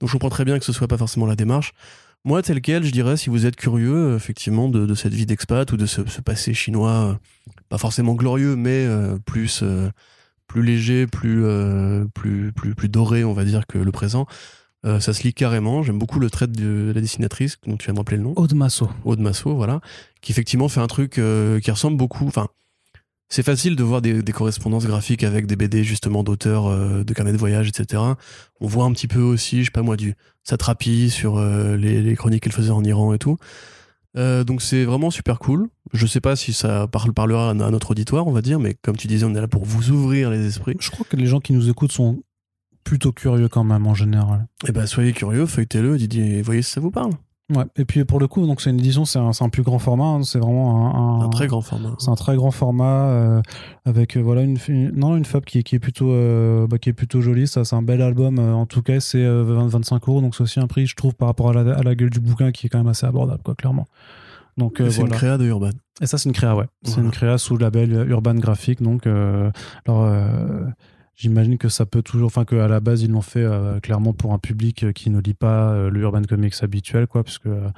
Donc, je comprends très bien que ce soit pas forcément la démarche. Moi, tel quel, je dirais, si vous êtes curieux, euh, effectivement, de, de cette vie d'expat ou de ce, ce passé chinois, euh, pas forcément glorieux, mais euh, plus, plus léger, plus, euh, plus, plus, plus doré, on va dire, que le présent. Euh, ça se lit carrément. J'aime beaucoup le trait de la dessinatrice, dont tu viens de rappeler le nom. Aude Masso. Aude Masso, voilà, qui effectivement fait un truc euh, qui ressemble beaucoup. Enfin, c'est facile de voir des, des correspondances graphiques avec des BD justement d'auteurs euh, de carnets de voyage, etc. On voit un petit peu aussi, je sais pas moi, du Satrapi sur euh, les, les chroniques qu'il faisait en Iran et tout. Euh, donc c'est vraiment super cool. Je sais pas si ça parle, parlera à, à notre auditoire, on va dire, mais comme tu disais, on est là pour vous ouvrir les esprits. Je crois que les gens qui nous écoutent sont plutôt curieux quand même en général. Et ben soyez curieux, feuilletez-le, dites, voyez si ça vous parle. Ouais. Et puis pour le coup, donc c'est une édition, c'est un, un plus grand format. hein, c'est vraiment un, Un très grand format. C'est un très grand format euh, avec euh, voilà une, une- non une fab qui, qui est plutôt euh, bah, qui est plutôt jolie. Ça c'est un bel album. en tout cas, c'est euh, 20 25 euros. Donc c'est aussi un prix, je trouve, par rapport à la, à la gueule du bouquin qui est quand même assez abordable, quoi, clairement. Donc c'est une créa de Urban. Et ça, c'est une créa, ouais. C'est une créa sous label Urban Graphic. Donc, alors, j'imagine que ça peut toujours, enfin, qu'à la base, ils l'ont fait euh, clairement pour un public euh, qui ne lit pas euh, le Urban Comics habituel, quoi, parce que euh,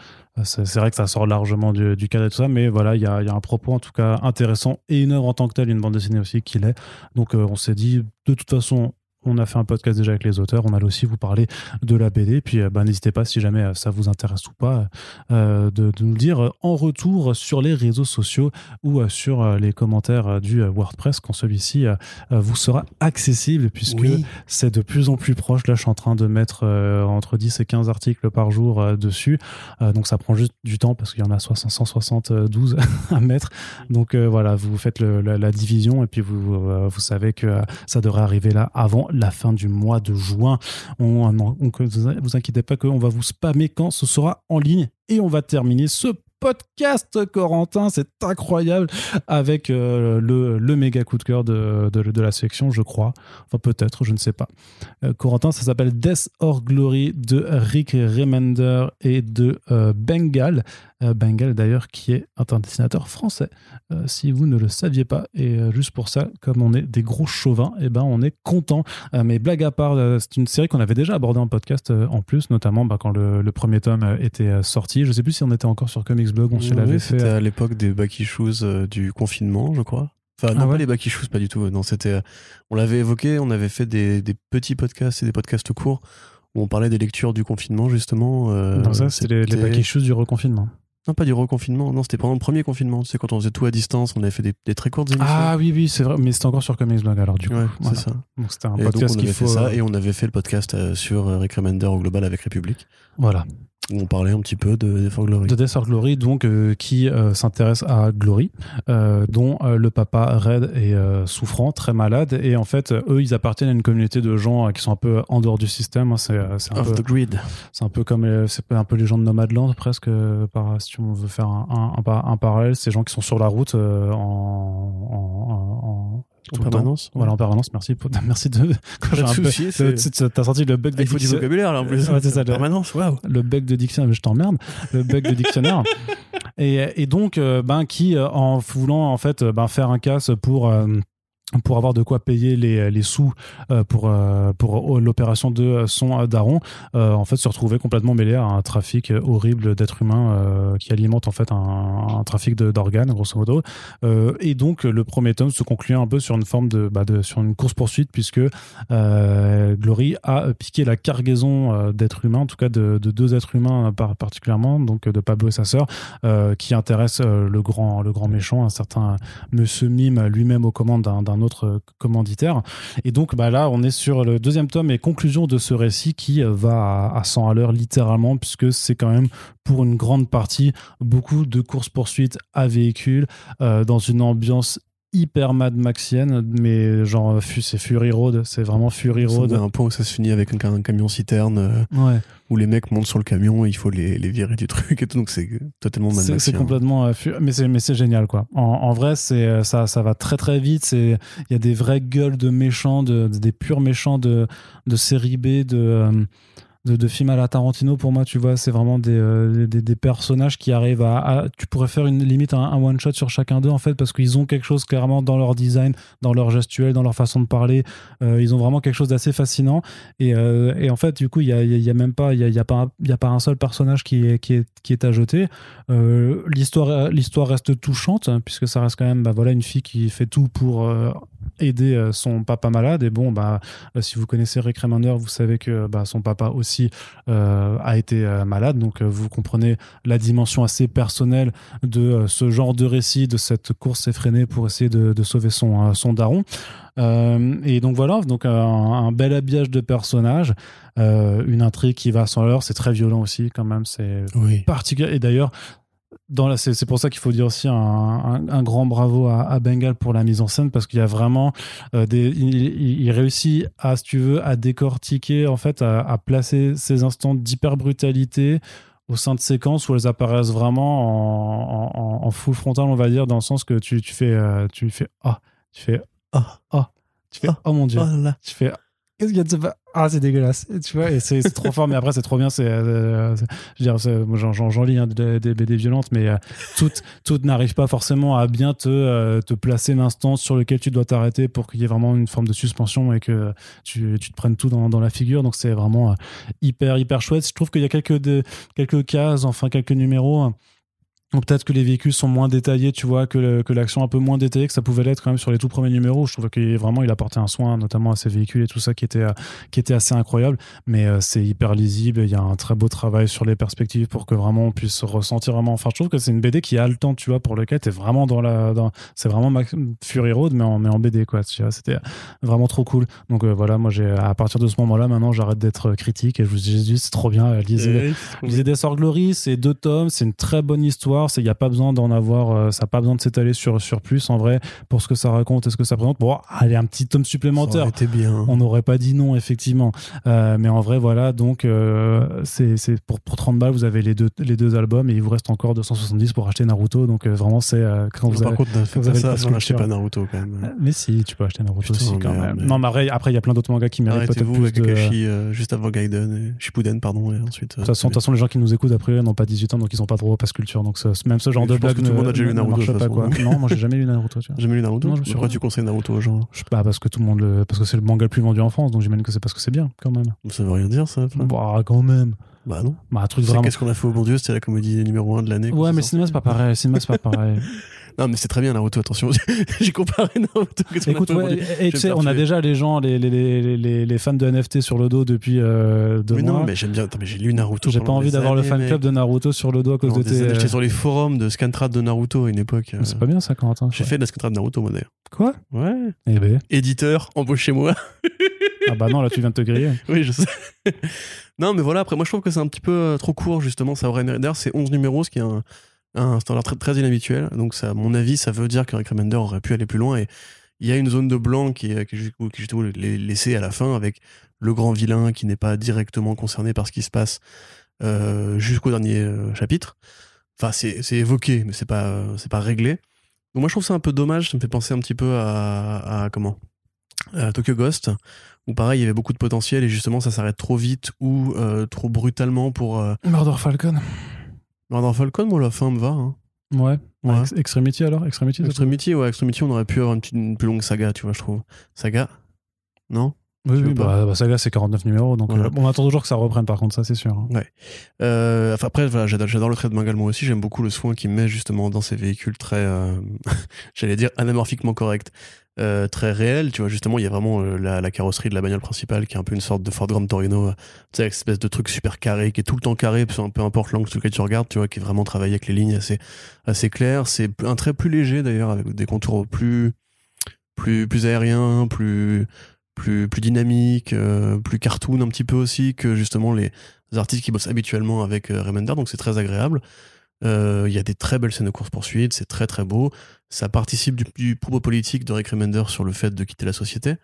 c'est vrai que ça sort largement du, cadre et tout ça, mais voilà, il y a, y a un propos en tout cas intéressant et une œuvre en tant que telle, une bande dessinée aussi qu'il est. Donc, on s'est dit, de toute façon, on a fait un podcast déjà avec les auteurs. On allait aussi vous parler de la BD. Puis bah, n'hésitez pas, si jamais ça vous intéresse ou pas, de, de, nous le dire en retour sur les réseaux sociaux ou sur les commentaires du WordPress quand celui-ci vous sera accessible puisque c'est de plus en plus proche. Là, je suis en train de mettre entre 10 et 15 articles par jour dessus. donc ça prend juste du temps parce qu'il y en a 172 à mettre. Donc voilà, vous faites la, division et puis vous, vous savez que ça devrait arriver là avant la fin du mois de juin. On, vous inquiétez pas qu'on va vous spammer quand ce sera en ligne et on va terminer ce podcast, Corentin. C'est incroyable avec euh, le, le, méga coup de cœur de, de, la sélection, je crois. Enfin, peut-être, je ne sais pas. Euh, Corentin, ça s'appelle Death or Glory de Rick Remender et de euh, Bengal. Bengal, d'ailleurs, qui est un dessinateur français. si vous ne le saviez pas, et juste pour ça, comme on est des gros chauvins, et eh ben, on est content. mais blague à part, c'est une série qu'on avait déjà abordée en podcast en plus, notamment bah, quand le, le, premier tome était sorti. Je ne sais plus si on était encore sur Comics Blog, on se l'avait fait. C'était à l'époque des Backy Shoes euh, du confinement, je crois. Enfin, non, ah pas les Backy Shoes, pas du tout. Non, c'était. On l'avait évoqué, on avait fait des, des, petits podcasts et des podcasts courts où on parlait des lectures du confinement, justement. Euh, non, ça, c'était les, les Backy Shoes du reconfinement. Non, pas du reconfinement. Non, c'était pendant le premier confinement. Tu sais, quand on faisait tout à distance, on avait fait des, des très courtes émissions. Ah oui, oui, c'est vrai. Mais c'était encore sur Comics Blog, alors, du coup. Ouais, c'est ça. Donc, c'était un podcast qui faut... fait ça, et on avait fait le podcast euh, sur Rick Remender au global avec République. Voilà on parlait un petit peu de Death or Glory. De Death or Glory, donc, euh, qui euh, s'intéresse à Glory, euh, dont le papa Red est souffrant, très malade, et en fait, eux, ils appartiennent à une communauté de gens qui sont un peu en dehors du système. Hein, c'est un peu, the grid. C'est un peu comme c'est un peu les gens de Nomadland, presque, par, si on veut faire un, un, parallèle, ces gens qui sont sur la route en en permanence Voilà, en permanence. Merci. Pour... Merci de. Quand j'ai un peu. T'as sorti le bug de ah, Il faut du vocabulaire là en plus. Ouais, c'est ça. Permanence, waouh. Le bug de dictionnaire, je t'emmerde. Le bug de dictionnaire. et, et donc, euh, ben, qui, euh, en voulant en fait ben, faire un casse pour. Euh, pour avoir de quoi payer les, les sous euh, pour, euh, pour l'opération de son daron, euh, en fait se retrouver complètement mêlé à un trafic horrible d'êtres humains qui alimente en fait un, trafic d'organes grosso modo. et donc le premier tome se conclut un peu sur une forme de, bah, sur une course poursuite puisque Glory a piqué la cargaison d'êtres humains, en tout cas de, de deux êtres humains particulièrement, donc de Pablo et sa sœur, qui intéresse le grand le grand méchant, un certain Monsieur Mime lui-même aux commandes d'un autre euh, commanditaire. Et donc bah là, on est sur le deuxième tome et conclusion de ce récit qui euh, va à, 100 à l'heure littéralement, puisque c'est quand même pour une grande partie beaucoup de courses-poursuites à véhicules euh, dans une ambiance hyper Mad Maxienne, mais genre c'est Fury Road, c'est vraiment Fury Road. un point où ça se finit avec un, camion citerne ouais. où les mecs montent sur le camion, il faut les, les virer du truc et tout, donc c'est totalement Mad C'est complètement, mais c'est mais c'est génial quoi. En, en vrai, c'est ça ça va très très vite. C'est il y a des vraies gueules de méchants, de, des purs méchants de de série B, de de, de films à la Tarantino pour moi tu vois c'est vraiment des, euh, des, personnages qui arrivent à, tu pourrais faire une limite un, one shot sur chacun d'eux en fait parce qu'ils ont quelque chose clairement dans leur design dans leur gestuelle dans leur façon de parler. Euh, ils ont vraiment quelque chose d'assez fascinant. Et, euh, et, en fait du coup il y a, y a, même pas il a, pas a pas un seul personnage qui est qui est, qui est à jeter. L'histoire l'histoire reste touchante hein, puisque ça reste quand même bah voilà une fille qui fait tout pour aider son papa malade et bon bah si vous connaissez Rick Remender vous savez que bah, son papa aussi euh, a été euh, malade. Donc euh, vous comprenez la dimension assez personnelle de ce genre de récit, de cette course effrénée pour essayer de, sauver son, son daron. et donc voilà, donc un, bel habillage de personnages, une intrigue qui va sans l'heure, c'est très violent aussi quand même, c'est particulier. Et d'ailleurs, c'est pour ça qu'il faut dire aussi un, grand bravo à, Bengal pour la mise en scène parce qu'il y a vraiment euh, des, il, réussit à, si tu veux, à décortiquer en fait, à, placer ces instants d'hyper brutalité au sein de séquences où elles apparaissent vraiment en, full frontal, on va dire, dans le sens que tu, tu fais, euh, tu fais, ah, tu fais, ah, ah, tu fais, oh, oh mon dieu, oh tu fais, qu'est-ce qu'il y a de ah c'est dégueulasse. Tu vois et c'est trop fort mais après c'est trop bien c'est euh, je veux dire j'en lis hein, des, BD violentes mais euh, toutes toutes n'arrivent pas forcément à bien te euh, te placer l'instant sur lequel tu dois t'arrêter pour qu'il y ait vraiment une forme de suspension et que tu, tu te prennes tout dans, dans la figure. Donc c'est vraiment hyper hyper chouette. Je trouve qu'il y a quelques de, quelques cases enfin quelques numéros Ou peut-être que les véhicules sont moins détaillés, tu vois, que, que l'action un peu moins détaillée que ça pouvait l'être quand même sur les tout premiers numéros. Je trouve que vraiment il apportait un soin, notamment à ces véhicules et tout ça, qui était, euh, qui était assez incroyable. Mais euh, c'est hyper lisible. Il y a un très beau travail sur les perspectives pour que vraiment on puisse ressentir vraiment. Enfin, je trouve que c'est une BD qui a le temps, tu vois, pour lequel t'es vraiment dans la. Dans... C'est vraiment Max- Fury Road, mais en, mais en BD, quoi. Tu vois, c'était vraiment trop cool. Donc euh, voilà, moi, j'ai à partir de ce moment-là, maintenant, j'arrête d'être critique et je vous dis, c'est trop bien. Lisez, Lisez Death or Glory, c'est deux tomes, c'est une très bonne histoire. Il n'y a pas besoin d'en avoir, euh, ça n'a pas besoin de s'étaler sur, sur plus en vrai pour ce que ça raconte et ce que ça présente. Bon, allez, un petit tome supplémentaire. Bien. On n'aurait pas dit non, effectivement. Euh, mais en vrai, voilà, donc euh, c'est pour, pour 30 balles, vous avez les deux, les deux albums et il vous reste encore 270 pour acheter Naruto. Donc euh, vraiment, c'est quand vous Par avez. contre, vous faites avez ça, n'achetez pas Naruto quand même. Mais si, tu peux acheter Naruto Putain, aussi quand merde, même. mais- Non, mais après, après, il y a plein d'autres mangas qui méritent peut-être plus de. Juste avant Gaiden, et Shippuden, pardon, et ensuite. de toute façon, les gens qui nous écoutent après n'ont pas 18 ans, donc ils n'ont pas droit au pass culture. Donc ça- même ce genre Je de que tout le ne- monde a déjà lu ne Naruto, pas, quoi. Non, moi j'ai jamais lu Naruto. Tu vois. Jamais lu Naruto Non, je Pourquoi tu conseilles Naruto aux gens Je sais pas parce que tout le monde le, parce que c'est le manga le plus vendu en France, donc j'imagine que c'est parce que c'est bien quand même. Ça veut rien dire, ça. Bah quand même. Bah non. Bah un truc vraiment. Qu'est-ce qu'on a fait au bon Dieu C'était la comédie numéro 1 de l'année. Ouais, mais le cinéma c'est pas pareil. Le cinéma c'est pas pareil. Non, mais c'est très bien Naruto, attention. J'ai comparé Naruto. A Écoute, ouais, et, tu sais, on a déjà les gens, les, les, les, fans de NFT sur le dos depuis euh, deux Mais mois. non, mais j'aime bien. Attends, mais j'ai lu Naruto. J'ai pas envie d'avoir le fan club de Naruto sur le dos à cause de tes. J'étais sur les forums de Scantrad de Naruto à une époque. euh, C'est pas bien ça, Corentin. J'ai fait de la Scantrad de Naruto, moi d'ailleurs. Quoi? Ouais. Eh ben. Éditeur, embauchez-moi. Ah bah non, là tu viens de te griller. Oui, je sais. non, mais voilà, après, moi je trouve que c'est un petit peu euh, trop court, justement. Ça aurait. D'ailleurs, c'est 11 numéros, ce qui est un, un standard très, très inhabituel. Donc, ça, à mon avis, ça veut dire que Rick Remender aurait pu aller plus loin. Et il y a une zone de blanc qui est, qui est laissée à la fin avec le grand vilain qui n'est pas directement concerné par ce qui se passe euh, jusqu'au dernier euh, chapitre. Enfin, c'est c'est évoqué, mais c'est pas, c'est pas réglé. Donc, moi je trouve ça un peu dommage. Ça me fait penser un petit peu à, comment? À Tokyo Ghost, où pareil, il y avait beaucoup de potentiel et justement ça s'arrête trop vite ou euh, trop brutalement pour. Murder Falcon. Murder Falcon, moi la fin me va. Hein. Ouais. Ouais. Ex- Extremity alors? Extremity Extremity, ouais, Extremity, on aurait pu avoir une, petite- une plus longue saga, tu vois, je trouve. Saga? Non? Oui, bah, bah, Saga c'est 49 numéros, donc Voilà. euh, on attend toujours que ça reprenne par contre, ça c'est sûr. hein. Euh, enfin, après, voilà, j'adore, le trait de manga moi aussi. J'aime beaucoup le soin qu'il met justement dans ces véhicules très, euh, j'allais dire, anamorphiquement corrects, euh, très réels. Tu vois, justement, il y a vraiment euh, la, carrosserie de la bagnole principale qui est un peu une sorte de Ford Grand Torino, euh, tu sais, avec cette espèce de truc super carré qui est tout le temps carré, peu, importe l'angle sur lequel tu regardes, tu vois, qui est vraiment travaillé avec les lignes assez, assez claires. C'est un trait plus léger d'ailleurs, avec des contours plus, plus, plus aériens, plus, plus, plus dynamiques, euh, plus cartoon un petit peu aussi que justement les artistes qui bossent habituellement avec euh, Remender, donc c'est très agréable. Il y a des très belles scènes de course-poursuite, c'est très très beau. Ça participe du, du propos politique de Rick Remender sur le fait de quitter la société,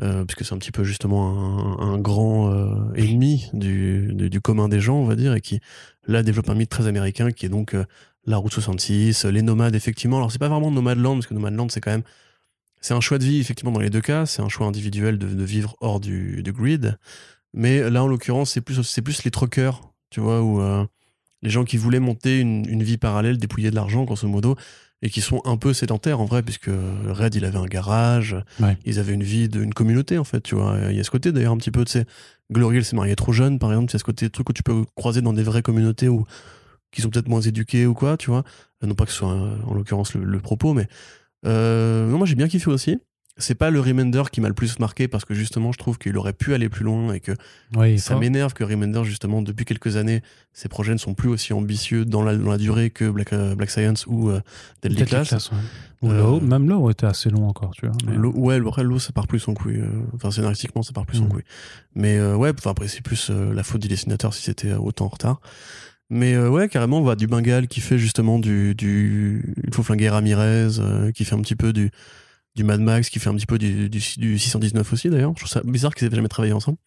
euh, puisque c'est un petit peu justement un, grand euh, ennemi du, commun des gens, on va dire, et qui là développe un mythe très américain qui est donc euh, la route 66, les nomades, effectivement. Alors c'est pas vraiment Nomadland, parce que Nomadland c'est quand même. C'est un choix de vie, effectivement, dans les deux cas. C'est un choix individuel de, de vivre hors du, du grid. Mais là, en l'occurrence, c'est plus, plus les truckers, tu vois, ou les gens qui voulaient monter une, une vie parallèle, dépouiller de l'argent, grosso modo, et qui sont un peu sédentaires, en vrai, puisque Red, il avait un garage, Ouais. ils avaient une vie d'une communauté, en fait, tu vois. Il y a ce côté, d'ailleurs, un petit peu, tu sais, Glory, elle s'est mariée trop jeune, par exemple, il y a ce côté truc que tu peux croiser dans des vraies communautés où, qui sont peut-être moins éduqués ou quoi, tu vois. Euh, Non pas que ce soit, euh, en l'occurrence, le, le propos, mais euh, non, moi j'ai bien kiffé aussi. C'est pas le Remender qui m'a le plus marqué parce que justement je trouve qu'il aurait pu aller plus loin et que Oui, ça m'énerve que Remender justement depuis quelques années ses projets ne sont plus aussi ambitieux dans la, dans la durée que Black, euh, Black Science ou euh, Deadly Class. Class, ouais. Ou Euh, Low, même Low était assez long encore, tu vois. mais- ouais, après l'eau ça part plus son couille. euh, Enfin scénaristiquement ça part plus son Mhm. couille. Mais euh, ouais, enfin après c'est plus la faute du dessinateur si c'était autant en retard. Mais euh, ouais, carrément, on voit du Bengal qui fait justement du, du il faut flinguer Ramirez, euh, qui fait un petit peu du du Mad Max, qui fait un petit peu du, du, du 619 aussi d'ailleurs. Je trouve ça bizarre qu'ils aient jamais travaillé ensemble.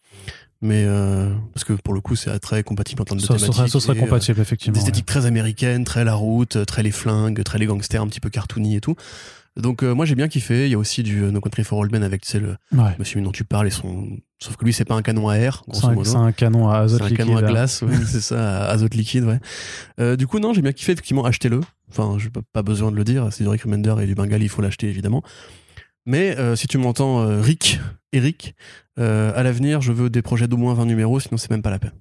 Mais euh, parce que pour le coup, c'est très compatible en termes de Ça, thématiques ça serait et, euh, compatible, effectivement. une esthétique très américaine, très la route, très les flingues, très les gangsters, un petit peu cartoony et tout. Donc euh, moi j'ai bien kiffé. Il y a aussi du euh, No Country for Old Men avec tu sais, le ouais. Monsieur dont tu parles et son. Sauf que lui c'est pas un canon à air, C'est un, canon à azote C'est un liquide. canon à glace, ouais, c'est ça, à azote liquide, ouais. Euh, du coup, non, j'ai bien kiffé, effectivement, achetez-le. Enfin, j'ai pas, pas besoin de le dire, c'est du Rick Remender et du Bengal, il faut l'acheter, évidemment. Mais euh, si tu m'entends, Rick, Eric, à l'avenir, je veux des projets d'au moins 20 numéros, sinon c'est même pas la peine.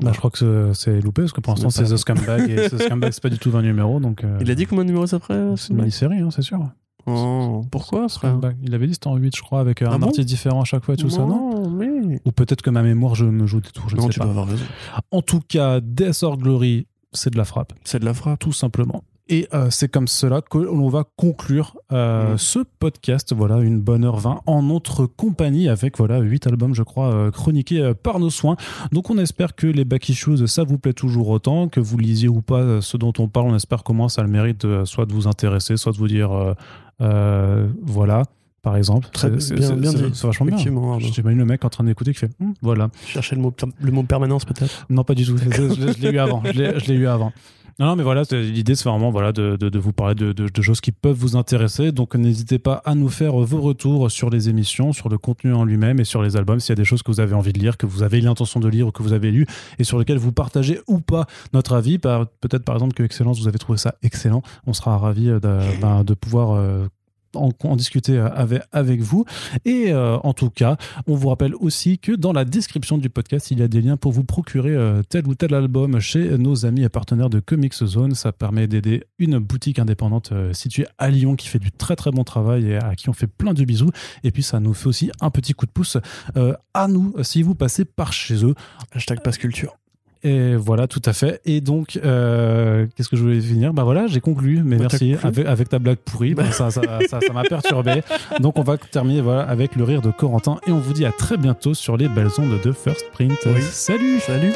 Bah, je crois que c'est- loupé parce que pour l'instant c'est The Scumbag et The Scumbag c'est pas du tout 20 numéros donc. euh, Il a dit combien de numéros ferait c'est une mini-série, hein, c'est sûr. Oh, Pourquoi frère. Il avait dit c'était en 8, je crois, avec euh, Ah un bon artiste différent à chaque fois et tout ça, non mais... Ou peut-être que ma mémoire je me joue des tours, je ne sais tu pas. dois avoir raison. En tout cas, Death or Glory, c'est de la frappe, C'est de la frappe. tout simplement. Et euh, c'est comme cela que l'on va conclure euh, Mm. ce podcast. Voilà, une bonne heure 20 en notre compagnie avec voilà huit albums, je crois, euh, chroniqués par nos soins. Donc on espère que les back issues, ça vous plaît toujours autant, que vous lisiez ou pas ce dont on parle. On espère comment ça a le mérite soit de vous intéresser, soit de vous dire voilà. Par exemple, Très C'est- bien- c'est- bien c'est- vachement bien. J'imagine le mec en train d'écouter qui fait Hum, voilà. Chercher le mot, le mot permanence peut-être? Non, pas du tout. Je, je- je l'ai eu avant. Je l'ai je l'ai eu avant. Non, non, mais voilà, l'idée, c'est vraiment voilà, de, de- de vous parler de, de- choses qui peuvent vous intéresser. Donc, n'hésitez pas à nous faire vos retours sur les émissions, sur le contenu en lui-même et sur les albums. S'il y a des choses que vous avez envie de lire, que vous avez l'intention de lire ou que vous avez lu et sur lesquelles vous partagez ou pas notre avis. Peut-être, par exemple, que Excellence, vous avez trouvé ça excellent. On sera ravis euh, de, ben, de pouvoir. En, discuter euh, avec, vous. Et euh, en tout cas, on vous rappelle aussi que dans la description du podcast, il y a des liens pour vous procurer euh, tel ou tel album chez nos amis et partenaires de Comics Zone. Ça permet d'aider une boutique indépendante située à Lyon qui fait du très très bon travail et à qui on fait plein de bisous. Et puis ça nous fait aussi un petit coup de pouce à nous si vous passez par chez eux. Hashtag passe culture. Et voilà, tout à fait. Et donc, euh, qu'est-ce que je voulais finir? Bah voilà, j'ai conclu. Mais Bah, merci avec, avec ta blague pourrie. Bah, ça, ça, ça, ça m'a perturbé. Donc, on va terminer voilà avec le rire de Corentin et on vous dit à très bientôt sur les belles ondes de First Print. Oui. Salut. Salut